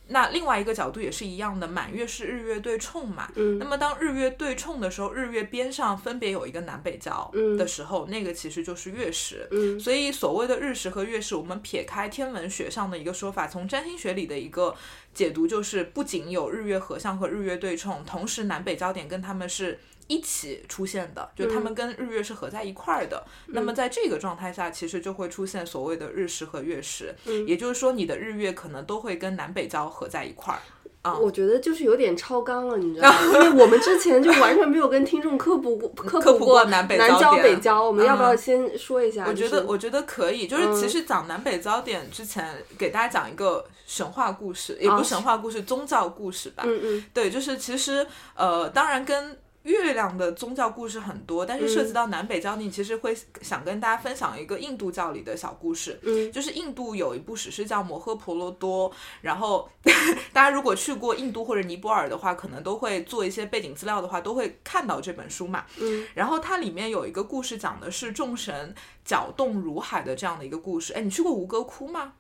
那另外一个角度也是一样的，满月是日月对冲嘛。嗯那么当日月对冲的时候，日月边上分别有一个南北焦嗯的时候，那个其实就是月食。嗯所以所谓的日食和月食，我们撇开天文学上的一个说法，从占星学里的一个解读，就是不仅有日月合相和日月对冲，同时南北焦点跟它们是一起出现的，就他们跟日月是合在一块儿的。那么在这个状态下，其实就会出现所谓的日食和月食，也就是说你的日月可能都会跟南北交合在一块儿。啊我觉得就是有点超纲了，你知道吗？[laughs] 因为我们之前就完全没有跟听众科普过科科普过过南北南焦焦点北交，我们要不要嗯先说一下？我觉得我觉得可以，就是嗯其实讲南北交点之前，给大家讲一个神话故事，也不是神话故事，宗教故事吧。嗯嗯对，就是其实呃，当然跟月亮的宗教故事很多，但是涉嗯及到南北焦点，其实会想跟大家分享一个印度教里的小故事。嗯就是印度有一部史诗叫《摩诃婆罗多》，然后 [laughs] 大家如果去过印度或者尼泊尔的话，可能都会做一些背景资料的话，都会看到这本书嘛。嗯然后它里面有一个故事，讲的是众神搅动如海的这样的一个故事。哎，你去过吴哥窟吗？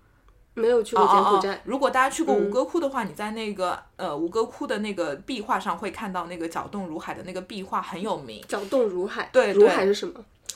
没有去过柬埔寨。如果大家去过吴哥窟的话，你在那个呃吴哥窟的那个壁画上会看到那个搅动如海的那个壁画很有名。搅动如海，对如海是什么？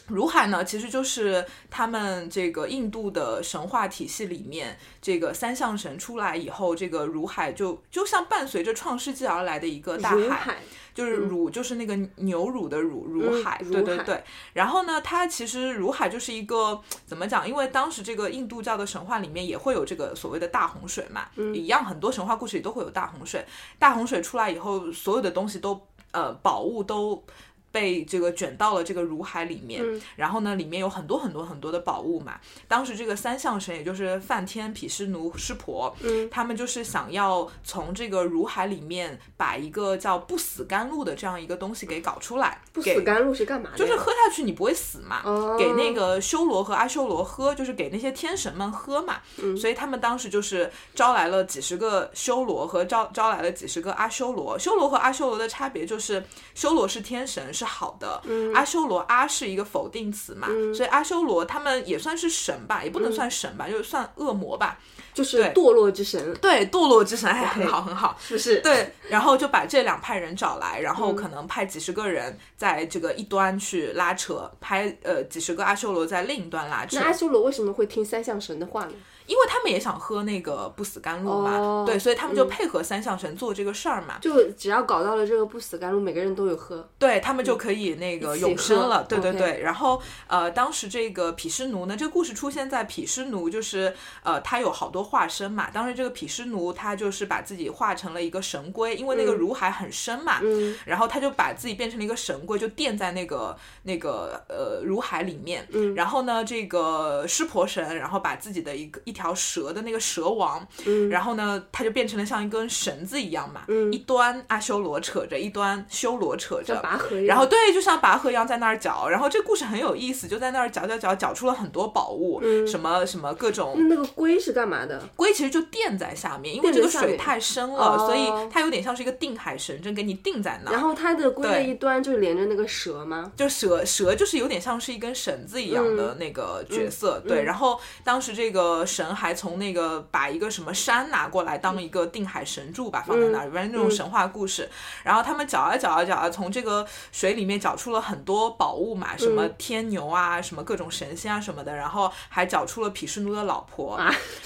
如海呢，其实就是他们这个印度的神话体系里面，这个三相神出来以后，这个如海就就像伴随着创世纪而来的一个大海。海就是乳，就是那个牛乳的乳，乳海，对对对。然后呢，它其实如海就是一个怎么讲？因为当时这个印度教的神话里面也会有这个所谓的大洪水嘛，一样很多神话故事里都会有大洪水。大洪水出来以后，所有的东西都呃宝物都。被这个卷到了这个如海里面，然后呢，里面有很多很多很多的宝物嘛。当时这个三相神，也就是梵天、毗湿奴、湿婆，他们就是想要从这个如海里面把一个叫不死甘露的这样一个东西给搞出来。不死甘露是干嘛的？就是喝下去你不会死嘛，给那个修罗和阿修罗喝，就是给那些天神们喝嘛。所以他们当时就是招来了几十个修罗和招招来了几十个阿修罗。修罗和阿修罗的差别就是，修罗是天神。是好的，阿修罗阿是一个否定词嘛，所以阿修罗他们也算是神吧，也不能算神吧，就是算恶魔吧，就是堕落之神，对，堕落之神，还，很好很好，是不是？对，然后就把这两派人找来，然后可能派几十个人在这个一端去拉扯，派呃几十个阿修罗在另一端拉扯。那阿修罗为什么会听三相神的话呢？因为他们也想喝那个不死甘露嘛，对，所以他们就配合三相神做这个事儿嘛。就只要搞到了这个不死甘露，每个人都有喝，对他们就可以那个永生了。对对对。然后呃，当时这个毗湿奴呢，这个故事出现在毗湿奴，就是呃，他有好多化身嘛。当时这个毗湿奴他就是把自己化成了一个神龟，因为那个如海很深嘛，然后他就把自己变成了一个神龟，就垫在那个那个呃如海里面。然后呢，这个湿婆神，然后把自己的一个一。条蛇的那个蛇王，然后呢，它就变成了像一根绳子一样嘛，一端阿修罗扯着，一端修罗扯着拔河，然后对，就像拔河一样在那儿搅。然后这故事很有意思，就在那儿搅搅搅，搅出了很多宝物，什么什么各种。那个龟是干嘛的？龟其实就垫在下面，因为这个水太深了，所以它有点像是一个定海神针，给你定在那。然后它的龟的一端就连着那个蛇吗？就蛇蛇就是有点像是一根绳子一样的那个角色，对。然后当时这个神。还从那个把一个什么山拿过来当一个定海神柱吧，放在那儿，反正那种神话故事。然后他们搅啊搅啊搅啊，从这个水里面搅出了很多宝物嘛，什么天牛啊，什么各种神仙啊什么的。然后还搅出了毗湿奴的老婆，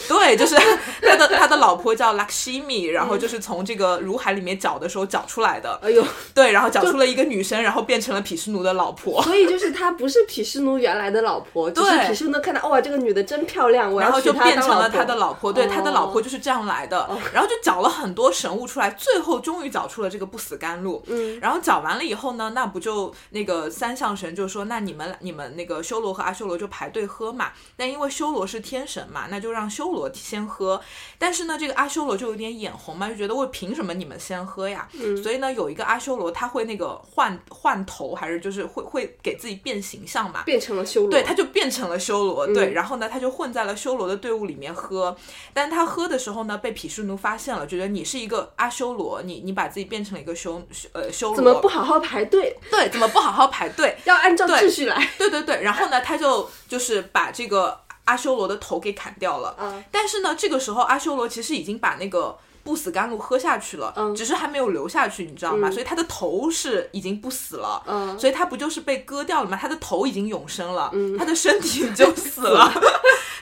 对，就是他的他的老婆叫 Lakshmi，然后就是从这个如海里面搅的时候搅出来的。哎呦，对，然后搅出了一个女生，然后变成了毗湿奴的老婆。所以就是他不是毗湿奴原来的老婆，就是毗湿奴看到哇这个女的真漂亮，然后就变成了他的老婆，对，他的老婆就是这样来的，然后就找了很多神物出来，最后终于找出了这个不死甘露。嗯，然后找完了以后呢，那不就那个三相神就说，那你们你们那个修罗和阿修罗就排队喝嘛。那因为修罗是天神嘛，那就让修罗先喝。但是呢，这个阿修罗就有点眼红嘛，就觉得我凭什么你们先喝呀？嗯，所以呢，有一个阿修罗他会那个换换头，还是就是会会给自己变形象嘛，变成了修罗。对，他就变成了修罗。对，然后呢，他就混在了修罗的队伍里面喝。但他喝的时候呢，被毗湿奴发现了，觉得你是一个阿修罗，你你把自己变成了一个修呃修罗，怎么不好好排队？对，怎么不好好排队？[laughs] 要按照秩序来。对对对，然后呢，他就就是把这个阿修罗的头给砍掉了。嗯，但是呢，这个时候阿修罗其实已经把那个不死甘露喝下去了，嗯，只是还没有流下去，你知道吗？所以他的头是已经不死了，嗯，所以他不就是被割掉了吗？他的头已经永生了，嗯，他的身体就死了。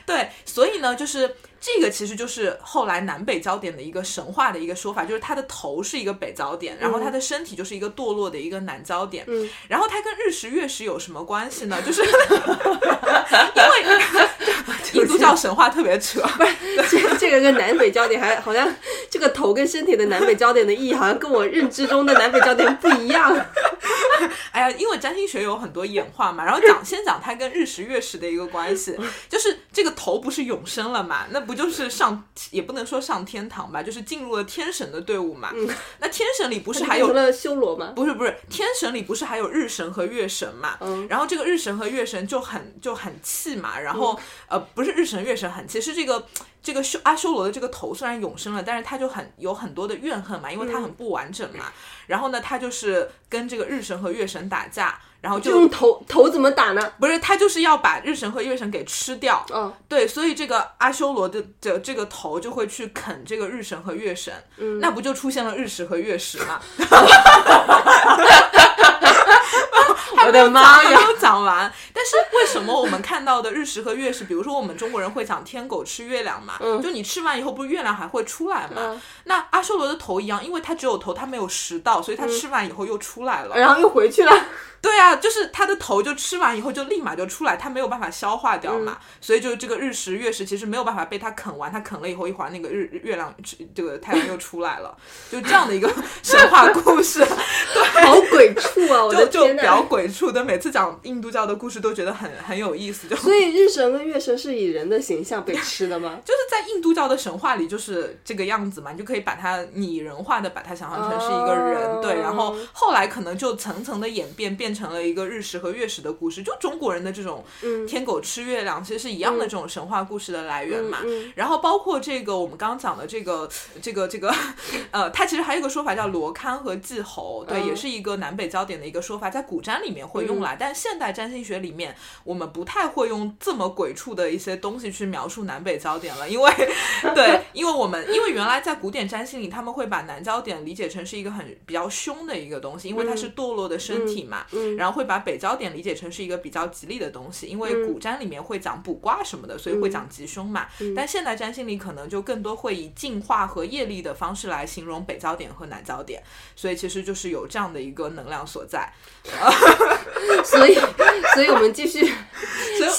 对，所以呢，就是这个其实就是后来南北焦点的一个神话的一个说法，就是他的头是一个北焦点，然后他的身体就是一个堕落的一个南焦点。嗯，然后他跟日食月食有什么关系呢？就是 [laughs] 因为 [laughs] 印度教神话特别扯，不是这这个跟南北焦点还好像这个头跟身体的南北焦点的意义好像跟我认知中的南北焦点不一样。[laughs] 哎呀，因为占星学有很多演化嘛，然后讲先讲它跟日食月食的一个关系，就是这个头不是永生了嘛，那不就是上也不能说上天堂吧，就是进入了天神的队伍嘛。那天神里不是还有了修罗吗？不是不是，天神里不是还有日神和月神嘛？然后这个日神和月神就很就很气嘛，然后呃不是日神月神很气，是这个。这个修阿修罗的这个头虽然永生了，但是他就很有很多的怨恨嘛，因为他很不完整嘛。然后呢，他就是跟这个日神和月神打架，然后就就用头头怎么打呢？不是他就是要把日神和月神给吃掉。嗯，对，所以这个阿修罗的的这个头就会去啃这个日神和月神，嗯那不就出现了日食和月食吗？[laughs] [laughs] [laughs] 我的妈呀！还没有讲完。但是为什么我们看到的日食和月食，比如说我们中国人会讲天狗吃月亮嘛，就你吃完以后不是月亮还会出来嘛？嗯那阿修罗的头一样，因为它只有头，它没有食道，所以它吃完以后又出来了。然后又回去了。对啊，就是他的头就吃完以后就立马就出来，他没有办法消化掉嘛，所以就这个日食月食其实没有办法被他啃完，他啃了以后一会儿那个日日月亮这个太阳又出来了，[laughs] 就这样的一个神话故事。[laughs] 好鬼畜啊！我就的就比较！鬼畜的，每次讲印度教的故事都觉得很很有意思，就所以日神跟月神是以人的形象被吃的吗？就是在印度教的神话里就是这个样子嘛，你就可以把它拟人化的把它想象成是一个人，哦对，然后后来可能就层层的演变，变成了一个日食和月食的故事，就中国人的这种天狗吃月亮，其实是一样的这种神话故事的来源嘛。嗯然后包括这个我们刚刚讲的这个这个这个，呃，它其实还有一个说法叫罗堪和季侯，对，嗯。也是一个南北焦点的一个说法，在古占里面会用来，但现代占星学里面我们不太会用这么鬼畜的一些东西去描述南北焦点了，因为 [laughs] 对，因为我们因为原来在古典占星里，他们会把南焦点理解成是一个很比较凶的一个东西，因为它是堕落的身体嘛，然后会把北焦点理解成是一个比较吉利的东西，因为古占里面会讲卜卦什么的，所以会讲吉凶嘛。但现代占星里可能就更多会以进化和业力的方式来形容北焦点和南焦点，所以其实就是有这样的一个能量所在。[laughs] 所以，所以我们继续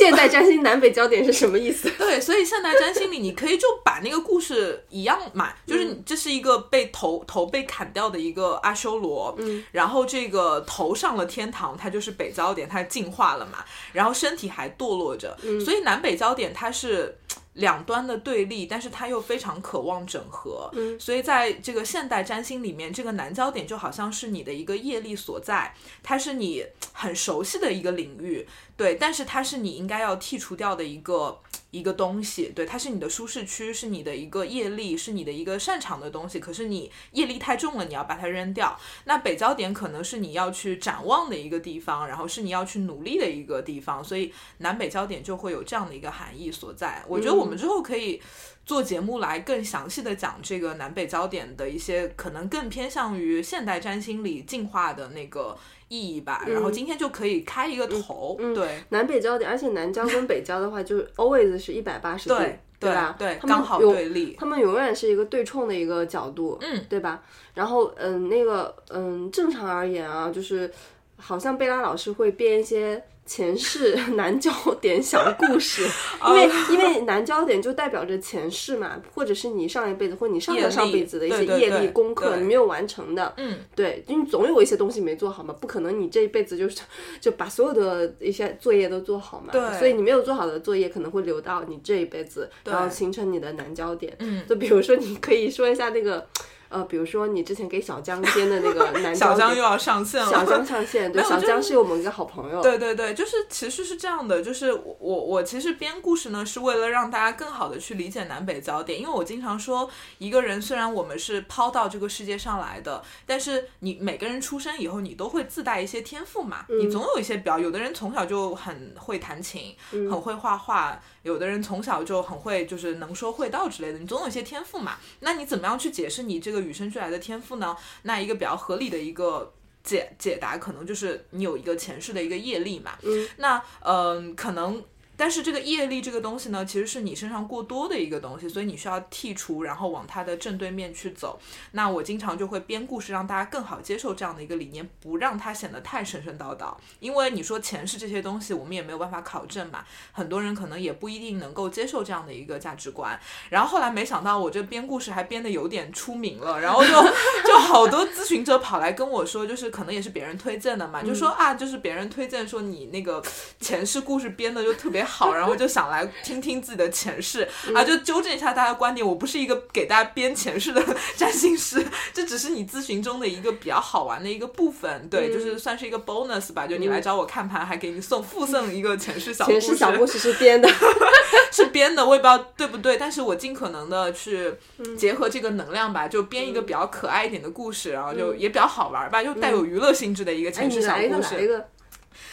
现代占星南北焦点是什么意思？[laughs] 对，所以现代占星里，你可以就把那个故事一样嘛，就是你这是一个被头头被砍掉的一个阿修罗，嗯，然后这个头上了天堂，它就是北焦点，它进化了嘛，然后身体还堕落着，所以南北焦点它是。两端的对立，但是它又非常渴望整合，嗯，所以在这个现代占星里面，这个南焦点就好像是你的一个业力所在，它是你很熟悉的一个领域，对，但是它是你应该要剔除掉的一个一个东西，对，它是你的舒适区，是你的一个业力，是你的一个擅长的东西。可是你业力太重了，你要把它扔掉。那北焦点可能是你要去展望的一个地方，然后是你要去努力的一个地方，所以南北焦点就会有这样的一个含义所在。我觉得我们之后可以。做节目来更详细的讲这个南北焦点的一些可能更偏向于现代占星里进化的那个意义吧。然后今天就可以开一个头，对南北交点，而且南交跟北交的话，就是 always 是一百八十度，对对吧？对，刚好对立。他们永远是一个对冲的一个角度，嗯，对吧？然后，嗯，那个，嗯，正常而言啊，就是好像贝拉老师会编一些前世南焦点小故事，[laughs] 因为因为南焦点就代表着前世嘛，或者是你上一辈子或者你上上上辈子的一些业力功课你没有完成的，嗯，对，因为总有一些东西没做好嘛，不可能你这一辈子就是就把所有的一些作业都做好嘛，对。所以你没有做好的作业可能会留到你这一辈子，然后形成你的南焦点。嗯，就比如说，你可以说一下那个，呃，比如说你之前给小江编的那个 [laughs] 南小江又要上线了。小江上线，[laughs] 对，小江是我们一个好朋友，对对对，就是其实是这样的，就是我我我其实编故事呢，是为了让大家更好的去理解南北焦点，因为我经常说，一个人虽然我们是抛到这个世界上来的，但是你每个人出生以后，你都会自带一些天赋嘛，你总有一些表，有的人从小就很会弹琴，很会画画，有的人从小就很会就是能说会道之类的，你总有一些天赋嘛，那你怎么样去解释你这个与生俱来的天赋呢？那一个比较合理的一个。解解答可能就是你有一个前世的一个业力嘛，嗯，那嗯、可能。但是这个业力这个东西呢，其实是你身上过多的一个东西，所以你需要剔除，然后往它的正对面去走。那我经常就会编故事，让大家更好接受这样的一个理念，不让它显得太神神叨叨。因为你说前世这些东西，我们也没有办法考证嘛，很多人可能也不一定能够接受这样的一个价值观。然后后来没想到我这编故事还编得有点出名了，然后就 [laughs] 就好多咨询者跑来跟我说，就是可能也是别人推荐的嘛，就说啊，就是别人推荐说你那个前世故事编的就特别好，然后就想来听听自己的前世嗯。啊，就纠正一下大家观点，我不是一个给大家编前世的占星师，这只是你咨询中的一个比较好玩的一个部分，对，嗯就是算是一个 bonus 吧，就你来找我看盘，还给你送附赠一个前世小故事，前世小故事是编的，[laughs] 是编的，我也不知道对不对，但是我尽可能的去嗯。结合这个能量吧，就编一个比较可爱一点的故事，然后就也比较好玩吧，就带有娱乐性质的一个前世小你来一个，故事。来一个，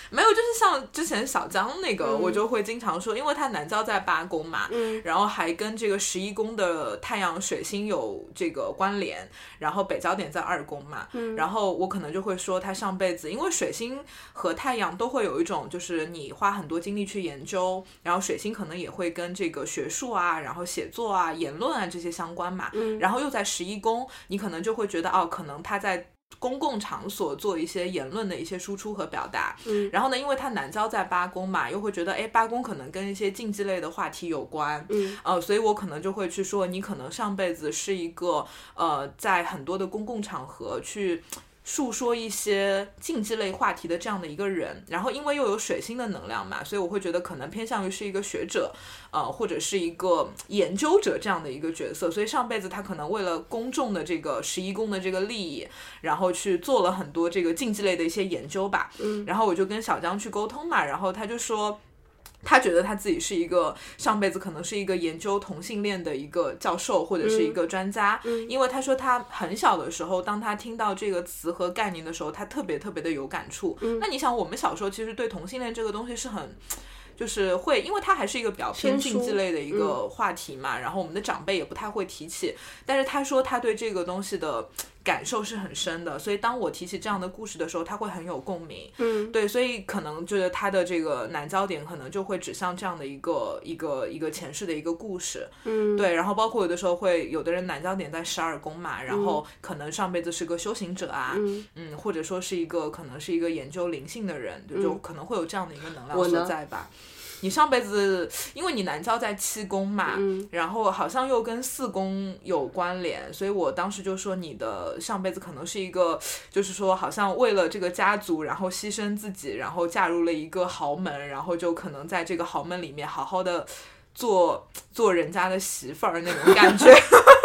没有，就是像之前小江那个，嗯。我就会经常说，因为他南郊在八宫嘛，嗯。然后还跟这个十一宫的太阳、水星有这个关联，然后北焦点在二宫嘛，嗯。然后我可能就会说他上辈子，因为水星和太阳都会有一种，就是你花很多精力去研究，然后水星可能也会跟这个学术啊，然后写作啊、言论啊这些相关嘛，嗯。然后又在十一宫，你可能就会觉得哦，可能他在。公共场所做一些言论的一些输出和表达，嗯。然后呢，因为他南郊在八公嘛，又会觉得哎，八公可能跟一些竞技类的话题有关，嗯。呃，所以我可能就会去说，你可能上辈子是一个呃，在很多的公共场合去。述说一些竞技类话题的这样的一个人，然后因为又有水星的能量嘛，所以我会觉得可能偏向于是一个学者，呃，或者是一个研究者这样的一个角色。所以上辈子他可能为了公众的这个十一宫的这个利益，然后去做了很多这个竞技类的一些研究吧。嗯然后我就跟小江去沟通嘛，然后他就说。他觉得他自己是一个上辈子可能是一个研究同性恋的一个教授或者是一个专家，因为他说他很小的时候，当他听到这个词和概念的时候，他特别特别的有感触。那你想，我们小时候其实对同性恋这个东西是很。就是会，因为它还是一个比较偏竞技类的一个话题嘛，然后我们的长辈也不太会提起。但是他说他对这个东西的感受是很深的，所以当我提起这样的故事的时候，他会很有共鸣。嗯对，所以可能就是他的这个南焦点可能就会指向这样的一个一个一个前世的一个故事。嗯，对，然后包括有的时候会有的人南焦点在十二宫嘛，然后可能上辈子是个修行者啊，嗯嗯，或者说是一个可能是一个研究灵性的人，就就可能会有这样的一个能量我呢所在吧。你上辈子，因为你南郊在七宫嘛，嗯然后好像又跟四宫有关联，所以我当时就说你的上辈子可能是一个，就是说好像为了这个家族，然后牺牲自己，然后嫁入了一个豪门，然后就可能在这个豪门里面好好的做做人家的媳妇儿那种感觉。[laughs]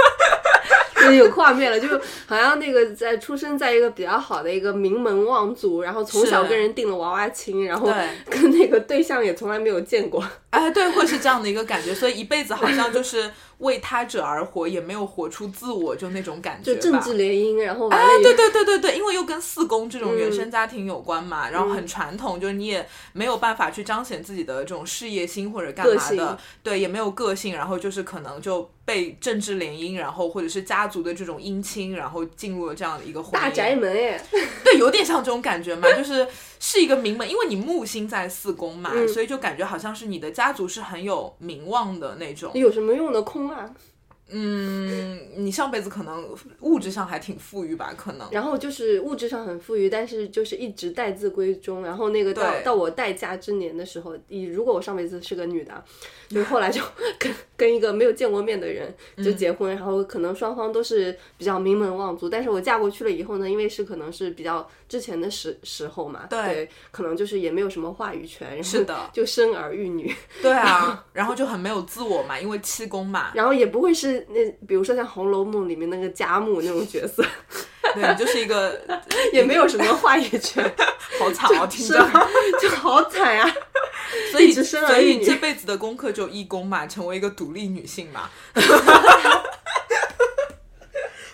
就有画面了，就好像那个在出生在一个比较好的一个名门望族，然后从小跟人定了娃娃亲，然后对跟那个对象也从来没有见过。哎，对，会是这样的一个感觉，所以一辈子好像就是为他者而活，也没有活出自我，就那种感觉吧。就政治联姻，然后完哎对对对对对，因为又跟四宫这种原嗯生家庭有关嘛，然后很传统，就是你也没有办法去彰显自己的这种事业心或者干嘛的，对，也没有个性，然后就是可能就被政治联姻，然后或者是家族的这种姻亲，然后进入了这样的一个婚姻。大宅门哎，对，有点像这种感觉嘛，就是是一个名门，因为你木星在四宫嘛，嗯所以就感觉好像是你的家族是很有名望的那种。有什么用的空啊？嗯，你上辈子可能物质上还挺富裕吧，可能。然后就是物质上很富裕，但是就是一直待字闺中。然后那个到到我待嫁之年的时候，以如果我上辈子是个女的，[laughs] 就是后来就跟跟一个没有见过面的人就结婚，然后可能双方都是比较名门望族。但是我嫁过去了以后呢，因为是可能是比较之前的时时候嘛，对。可能就是也没有什么话语权，是的。就生儿育女，[laughs] 对啊，然后就很没有自我嘛，因为七宫嘛，[laughs] 然后也不会是那比如说像《红楼梦》里面那个贾母那种角色，[laughs] 对，你就是一个也没有什么话语权，好惨哦，听是着。就好惨啊！所以，生儿所育女。以这辈子的功课就一宫嘛，成为一个独立女性嘛，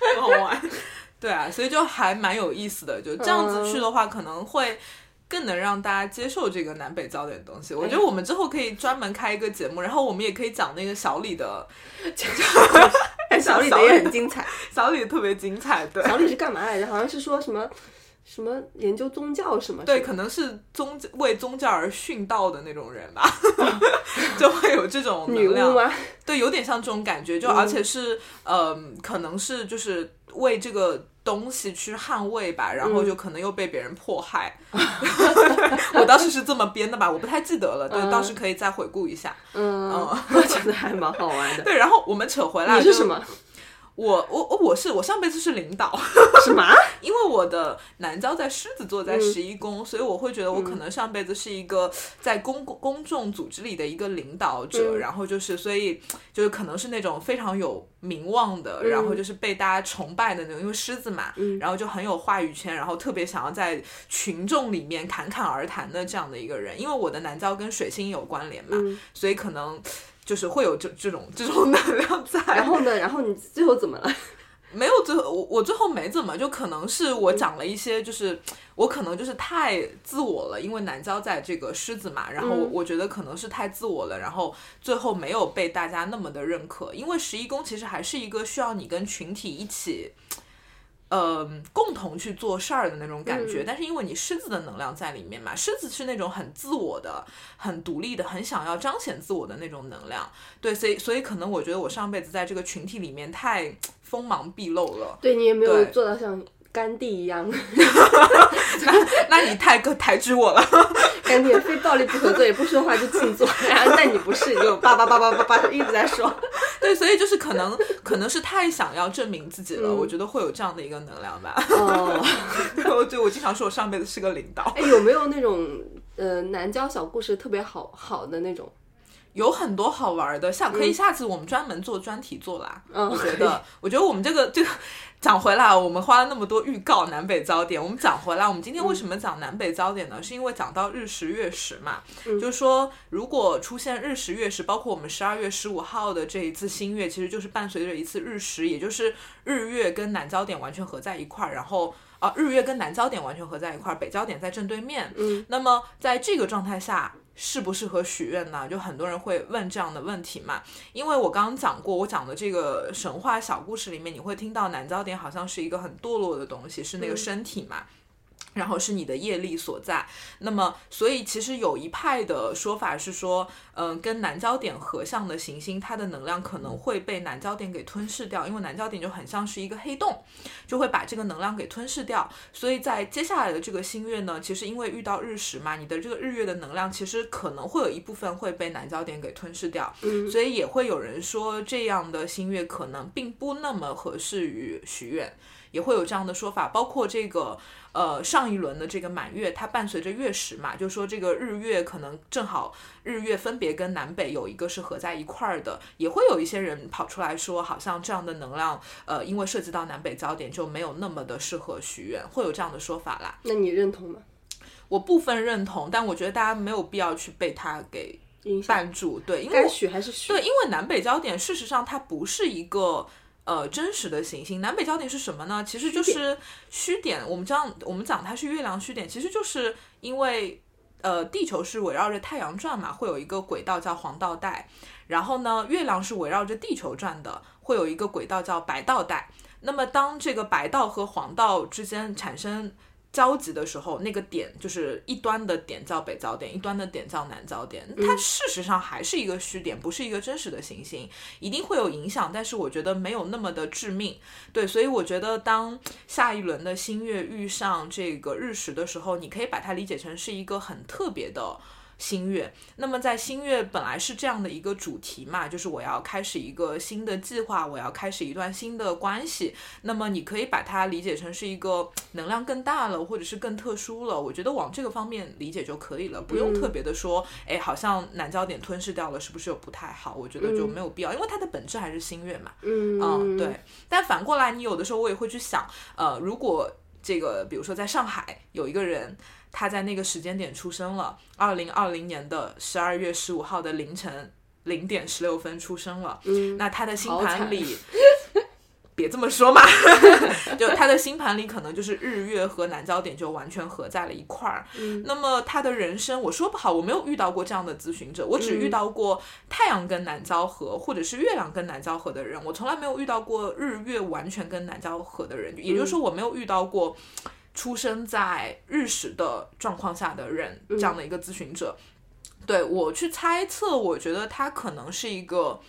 很好玩。对啊，所以就还蛮有意思的。就这样子去的话，可能会更能让大家接受这个南北焦点的东西。我觉得我们之后可以专门开一个节目，然后我们也可以讲那个小李的，[laughs] 小李的也很精彩。小李特别精彩，对。小李是干嘛来着？好像是说什么什么研究宗教什么？对，可能是宗为宗教而殉道的那种人吧，[laughs] 就会有这种能量巫。吗？对，有点像这种感觉，就嗯而且是，嗯、可能是就是为这个东西去捍卫吧，然嗯后就可能又被别人迫害。[laughs] 我当时是这么编的吧，我不太记得了，对，嗯到时可以再回顾一下。嗯，我觉得还蛮好玩的。对，然后我们扯回来，是什么？我我我我是我上辈子是领导，什么？因为我的南郊在狮子座，在十一宫，所以我会觉得我可能上辈子是一个在公公众组织里的一个领导者，嗯。然后就是所以就是可能是那种非常有名望的，然后就是被大家崇拜的那种，因为狮子嘛，然后就很有话语权，然后特别想要在群众里面侃侃而谈的这样的一个人。因为我的南郊跟水星有关联嘛，嗯。所以可能就是会有这这种这种能量在。然后呢？然后你最后怎么了？[laughs] 没有最后，我我最后没怎么，就可能是我讲了一些，就是我可能就是太自我了，因为南郊在这个狮子嘛，然后我觉得可能是太自我了，然后最后没有被大家那么的认可，因为十一宫其实还是一个需要你跟群体一起。呃，共同去做事儿的那种感觉，但是因为你狮子的能量在里面嘛，狮子是那种很自我的、很独立的、很想要彰显自我的那种能量，对，所以所以可能我觉得我上辈子在这个群体里面太锋芒毕露了，对你也没有做到像甘地一样，那 [laughs] 那你太个抬举我了。[laughs] 甘地也非暴力不合作，也不说话就静坐。然后但你不是，你就叭叭叭叭叭叭一直在说。[laughs] 对，所以就是可能可能是太想要证明自己了，我觉得会有这样的一个能量吧。哦，我对我经常说我上辈子是个领导，哎，有没有那种呃南郊小故事特别好好的那种？有很多好玩的，下可以下次我们专门做专题做啦。嗯我觉得，我觉得我们这个这个讲回来，我们花了那么多预告南北焦点，我们讲回来，我们今天为什么讲南北焦点呢？是因为讲到日食月食嘛，就是说如果出现日食月食，包括我们十二月十五号的这一次新月，其实就是伴随着一次日食，也就是日月跟南焦点完全合在一块儿，然后。啊，日月跟南焦点完全合在一块儿，北焦点在正对面。嗯，那么在这个状态下，适不适合许愿呢？就很多人会问这样的问题嘛。因为我刚刚讲过，我讲的这个神话小故事里面，你会听到南焦点好像是一个很堕落的东西，是那个身体嘛。然后是你的业力所在，那么所以其实有一派的说法是说，嗯、跟南焦点合相的行星，它的能量可能会被南焦点给吞噬掉，因为南焦点就很像是一个黑洞，就会把这个能量给吞噬掉。所以在接下来的这个新月呢，其实因为遇到日食嘛，你的这个日月的能量其实可能会有一部分会被南焦点给吞噬掉，所以也会有人说这样的新月可能并不那么合适于许愿。也会有这样的说法，包括这个呃上一轮的这个满月，它伴随着月食嘛，就说这个日月可能正好日月分别跟南北有一个是合在一块儿的，也会有一些人跑出来说，好像这样的能量，呃，因为涉及到南北焦点就没有那么的适合许愿，会有这样的说法啦。那你认同吗？我部分认同，但我觉得大家没有必要去被它给影响绊住，对，因为该许还是许？对，因为南北焦点事实上它不是一个呃真实的行星。南北焦点是什么呢？其实就是虚点。我们这样我们讲它是月亮虚点，其实就是因为呃地球是围绕着太阳转嘛，会有一个轨道叫黄道带，然后呢月亮是围绕着地球转的，会有一个轨道叫白道带。那么当这个白道和黄道之间产生交集的时候，那个点就是一端的点叫北焦点，一端的点叫南焦点。它事实上还是一个虚点，不是一个真实的行星，一定会有影响，但是我觉得没有那么的致命。对，所以我觉得当下一轮的新月遇上这个日食的时候，你可以把它理解成是一个很特别的。新月，那么在新月本来是这样的一个主题嘛，就是我要开始一个新的计划，我要开始一段新的关系。那么你可以把它理解成是一个能量更大了，或者是更特殊了。我觉得往这个方面理解就可以了，不用特别的说，哎，好像南焦点吞噬掉了，是不是又不太好？我觉得就没有必要，因为它的本质还是新月嘛。嗯嗯，对。但反过来，你有的时候我也会去想，呃，如果这个比如说在上海有一个人。他在那个时间点出生了，二零二零年的十二月十五号的凌晨零点十六分出生了。嗯，那他的星盘里，[laughs] 别这么说嘛，[laughs] 就他的星盘里可能就是日月和南焦点就完全合在了一块儿。嗯那么他的人生，我说不好，我没有遇到过这样的咨询者，我只遇嗯到过太阳跟南交合，或者是月亮跟南交合的人，我从来没有遇到过日月完全跟南交合的人，也就是说，我没有遇到过。出生在日食的状况下的人，这样的一个咨询者，对我去猜测，我觉得他可能是一个。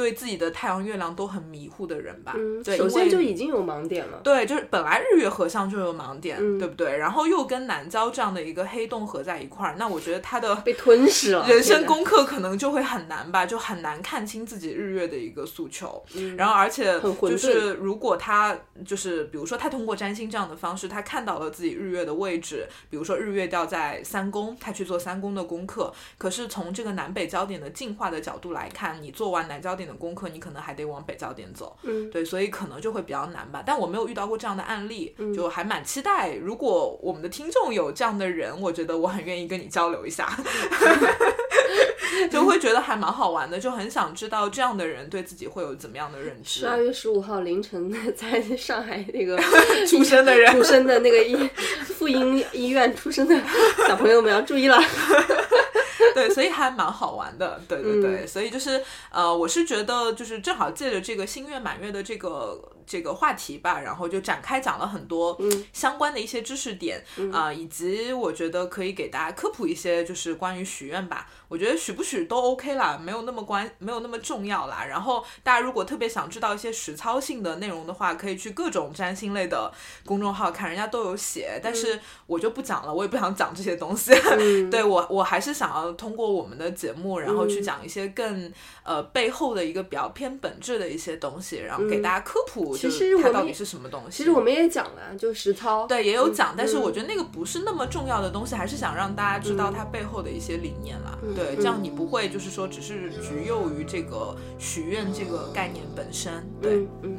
对自己的太阳、月亮都很迷糊的人吧。嗯，对，首先就已经有盲点了。对，就是本来日月合相就有盲点，嗯对不对？然后又跟南郊这样的一个黑洞合在一块儿，那我觉得他的 [laughs] 被吞噬了，人生功课可能就会很难吧，就很难看清自己日月的一个诉求。然后，而且就是如果他就是比如说他通过占星这样的方式，他看到了自己日月的位置，比如说日月掉在三宫，他去做三宫的功课。可是从这个南北焦点的进化的角度来看，你做完南焦点的功课，你可能还得往北焦点走。嗯，对，所以可能就会比较难吧。但我没有遇到过这样的案例，嗯就还蛮期待。如果我们的听众有这样的人，我觉得我很愿意跟你交流一下。[laughs] 就会觉得还蛮好玩的，就很想知道这样的人对自己会有怎么样的认知十。二月十五号凌晨在上海那个 [laughs] 出生的人出生的那个医妇婴医院出生的小朋友们要注意了。[laughs] 对，所以还蛮好玩的，对对对，嗯。所以就是呃，我是觉得就是正好借着这个新月满月的这个这个话题吧，然后就展开讲了很多嗯。相关的一些知识点啊、以及我觉得可以给大家科普一些就是关于许愿吧，我觉得许不许都 OK 啦，没有那么关没有那么重要啦。然后大家如果特别想知道一些实操性的内容的话，可以去各种占星类的公众号看，人家都有写，但是我就不讲了，我也不想讲这些东西。[laughs] 对我，我还是想要通过我们的节目，然后去讲一些更、呃背后的一个比较偏本质的一些东西，然后给大家科普，其实它到底是什么东西。其实我们也讲了，就实操。对也有讲，但是嗯我觉得那个不是那么重要的东西，还是想让大家知道它背后的一些理念啦。对，这样你不会就是说只是局囿于这个许愿这个概念本身。对，嗯嗯。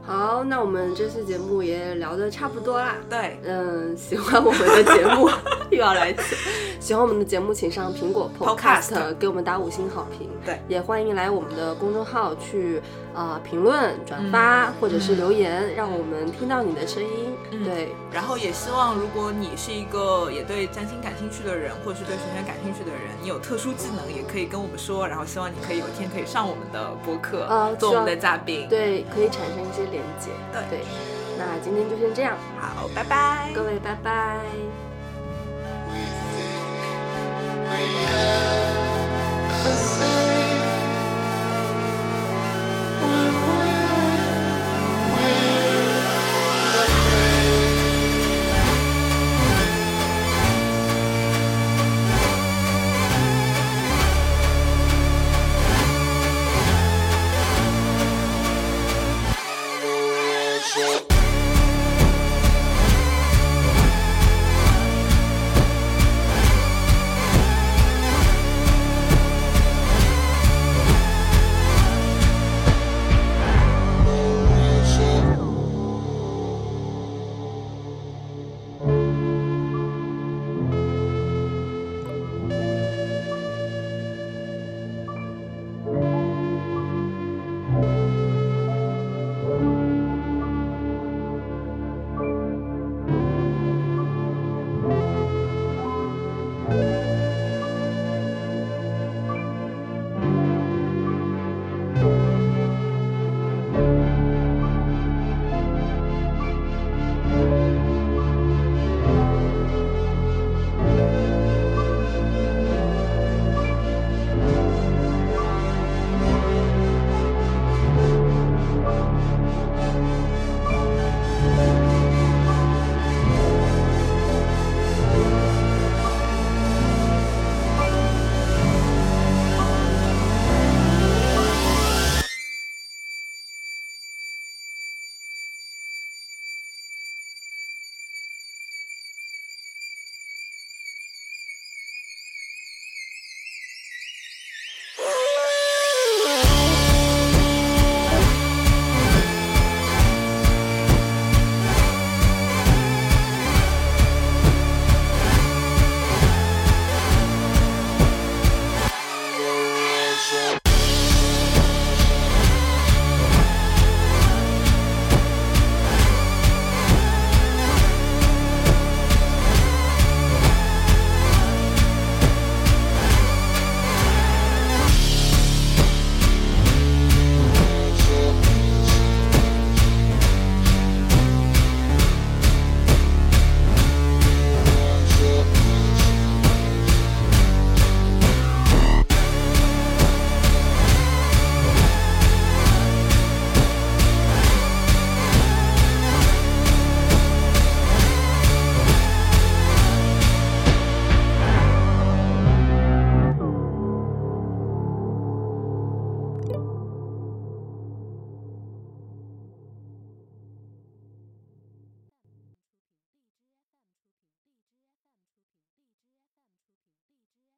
好，那我们这期节目也聊得差不多啦。对，嗯，喜欢我们的节目 [laughs] 又要来气，喜欢我们的节目，请上苹果 Podcast 给我们打五星好评。对也欢迎来我们的公众号去啊、评论、转发、或者是留言，让我们听到你的声音。对，然后也希望，如果你是一个也对占星感兴趣的人，或者是对玄学感兴趣的人，你有特殊技能，也可以跟我们说。然后希望你可以有一天可以上我们的播客，啊做我们的嘉宾。，对，可以产生一些连接。对对，那今天就先这样，好，拜拜。各位拜拜。We have